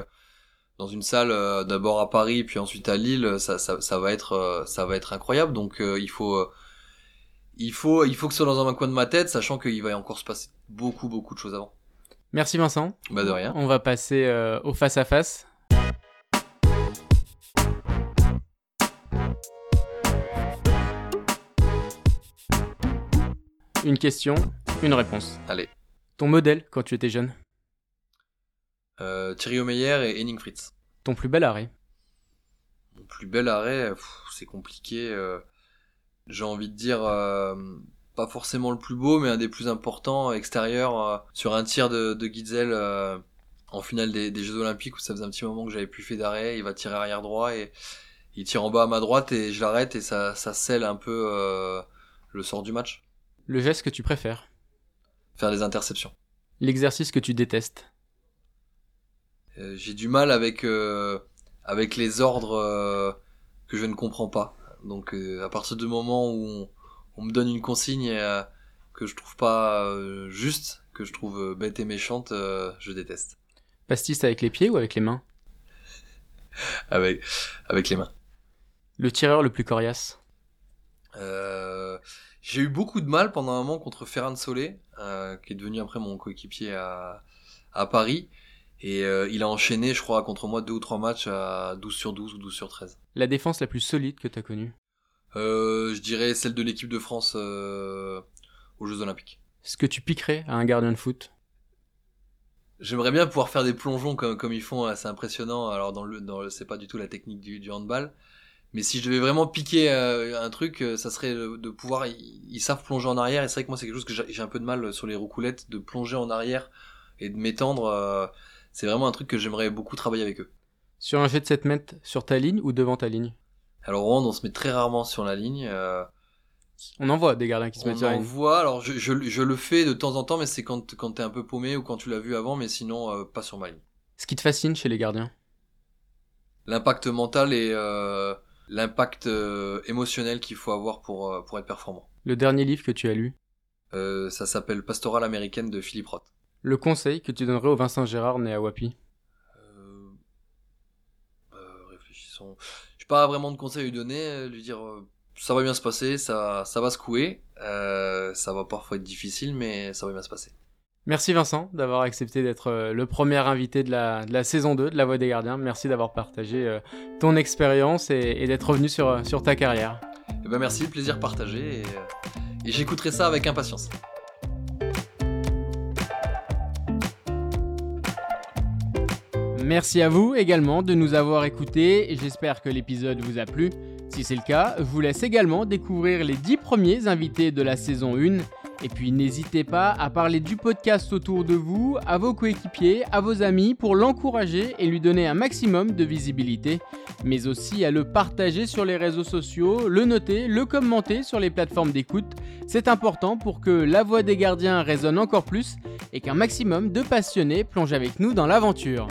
dans une salle d'abord à Paris puis ensuite à Lille. Ça ça, ça va être ça va être incroyable. Donc il faut il faut, il faut que ce soit dans un coin de ma tête, sachant qu'il va encore se passer beaucoup, beaucoup de choses avant. Merci Vincent. Bah de rien. On va passer euh, au face à face. Une question, une réponse. Allez. Ton modèle quand tu étais jeune? Euh, Thierry Omeyer et Henning Fritz. Ton plus bel arrêt? Mon plus bel arrêt, c'est compliqué. Euh, j'ai envie de dire euh, pas forcément le plus beau, mais un des plus importants extérieur sur un tir de, de Gitzel en finale des, Jeux Olympiques où ça faisait un petit moment que j'avais plus fait d'arrêt. Il va tirer arrière droit et il tire en bas à ma droite et je l'arrête et ça, ça scelle un peu le sort du match. Le geste que tu préfères? Faire des interceptions. L'exercice que tu détestes J'ai du mal avec avec les ordres que je ne comprends pas. Donc euh, à partir du moment où on, me donne une consigne euh, que je trouve pas euh, juste, que je trouve bête et méchante, je déteste. Pastis avec les pieds ou avec les mains? Avec, avec les mains. Le tireur le plus coriace J'ai eu beaucoup de mal pendant un moment contre Ferran Solé, qui est devenu après mon coéquipier à, à Paris. Et il a enchaîné, je crois, contre moi deux ou trois matchs à 12 sur 12 ou 12 sur 13. La défense la plus solide que tu as connue? Euh, Je dirais celle de l'équipe de France euh, aux Jeux Olympiques. Ce que tu piquerais à un gardien de foot? J'aimerais bien pouvoir faire des plongeons comme, comme ils font, c'est impressionnant. Alors dans le, dans c'est pas du tout la technique du, du handball, mais si je devais vraiment piquer euh, un truc, euh, ça serait de pouvoir. Ils, savent plonger en arrière, et c'est vrai que moi c'est quelque chose que j'ai un peu de mal sur les roucoulettes, de plonger en arrière et de m'étendre. c'est vraiment un truc que j'aimerais beaucoup travailler avec eux. Sur un jet de 7 mètres, sur ta ligne ou devant ta ligne? Alors on se met très rarement sur la ligne. Euh, on en voit des gardiens qui se mettent sur la ligne. On en voit, alors je, je, le fais de temps en temps, mais c'est quand, quand t'es un peu paumé ou quand tu l'as vu avant, mais sinon euh, pas sur ma ligne. Ce qui te fascine chez les gardiens? L'impact mental et euh, l'impact émotionnel qu'il faut avoir pour, pour être performant. Le dernier livre que tu as lu? Ça s'appelle Pastorale américaine de Philippe Roth. Le conseil que tu donnerais au Vincent Gérard né à Wapi? Je n'ai pas vraiment de conseils à lui donner, euh, lui dire euh, ça va bien se passer, ça, ça va secouer, euh, ça va parfois être difficile, mais ça va bien se passer. Merci Vincent d'avoir accepté d'être le premier invité de la, de la, saison 2 de La Voix des Gardiens. Merci d'avoir partagé ton expérience et, d'être revenu sur, sur ta carrière. Eh ben merci, plaisir partagé et j'écouterai ça avec impatience. Merci à vous également de nous avoir écoutés. J'espère que l'épisode vous a plu. Si c'est le cas, je vous laisse également découvrir les 10 premiers invités de la saison 1. Et puis n'hésitez pas à parler du podcast autour de vous, à vos coéquipiers, à vos amis pour l'encourager et lui donner un maximum de visibilité, mais aussi à le partager sur les réseaux sociaux, le noter, le commenter sur les plateformes d'écoute. C'est important pour que la voix des gardiens résonne encore plus et qu'un maximum de passionnés plongent avec nous dans l'aventure.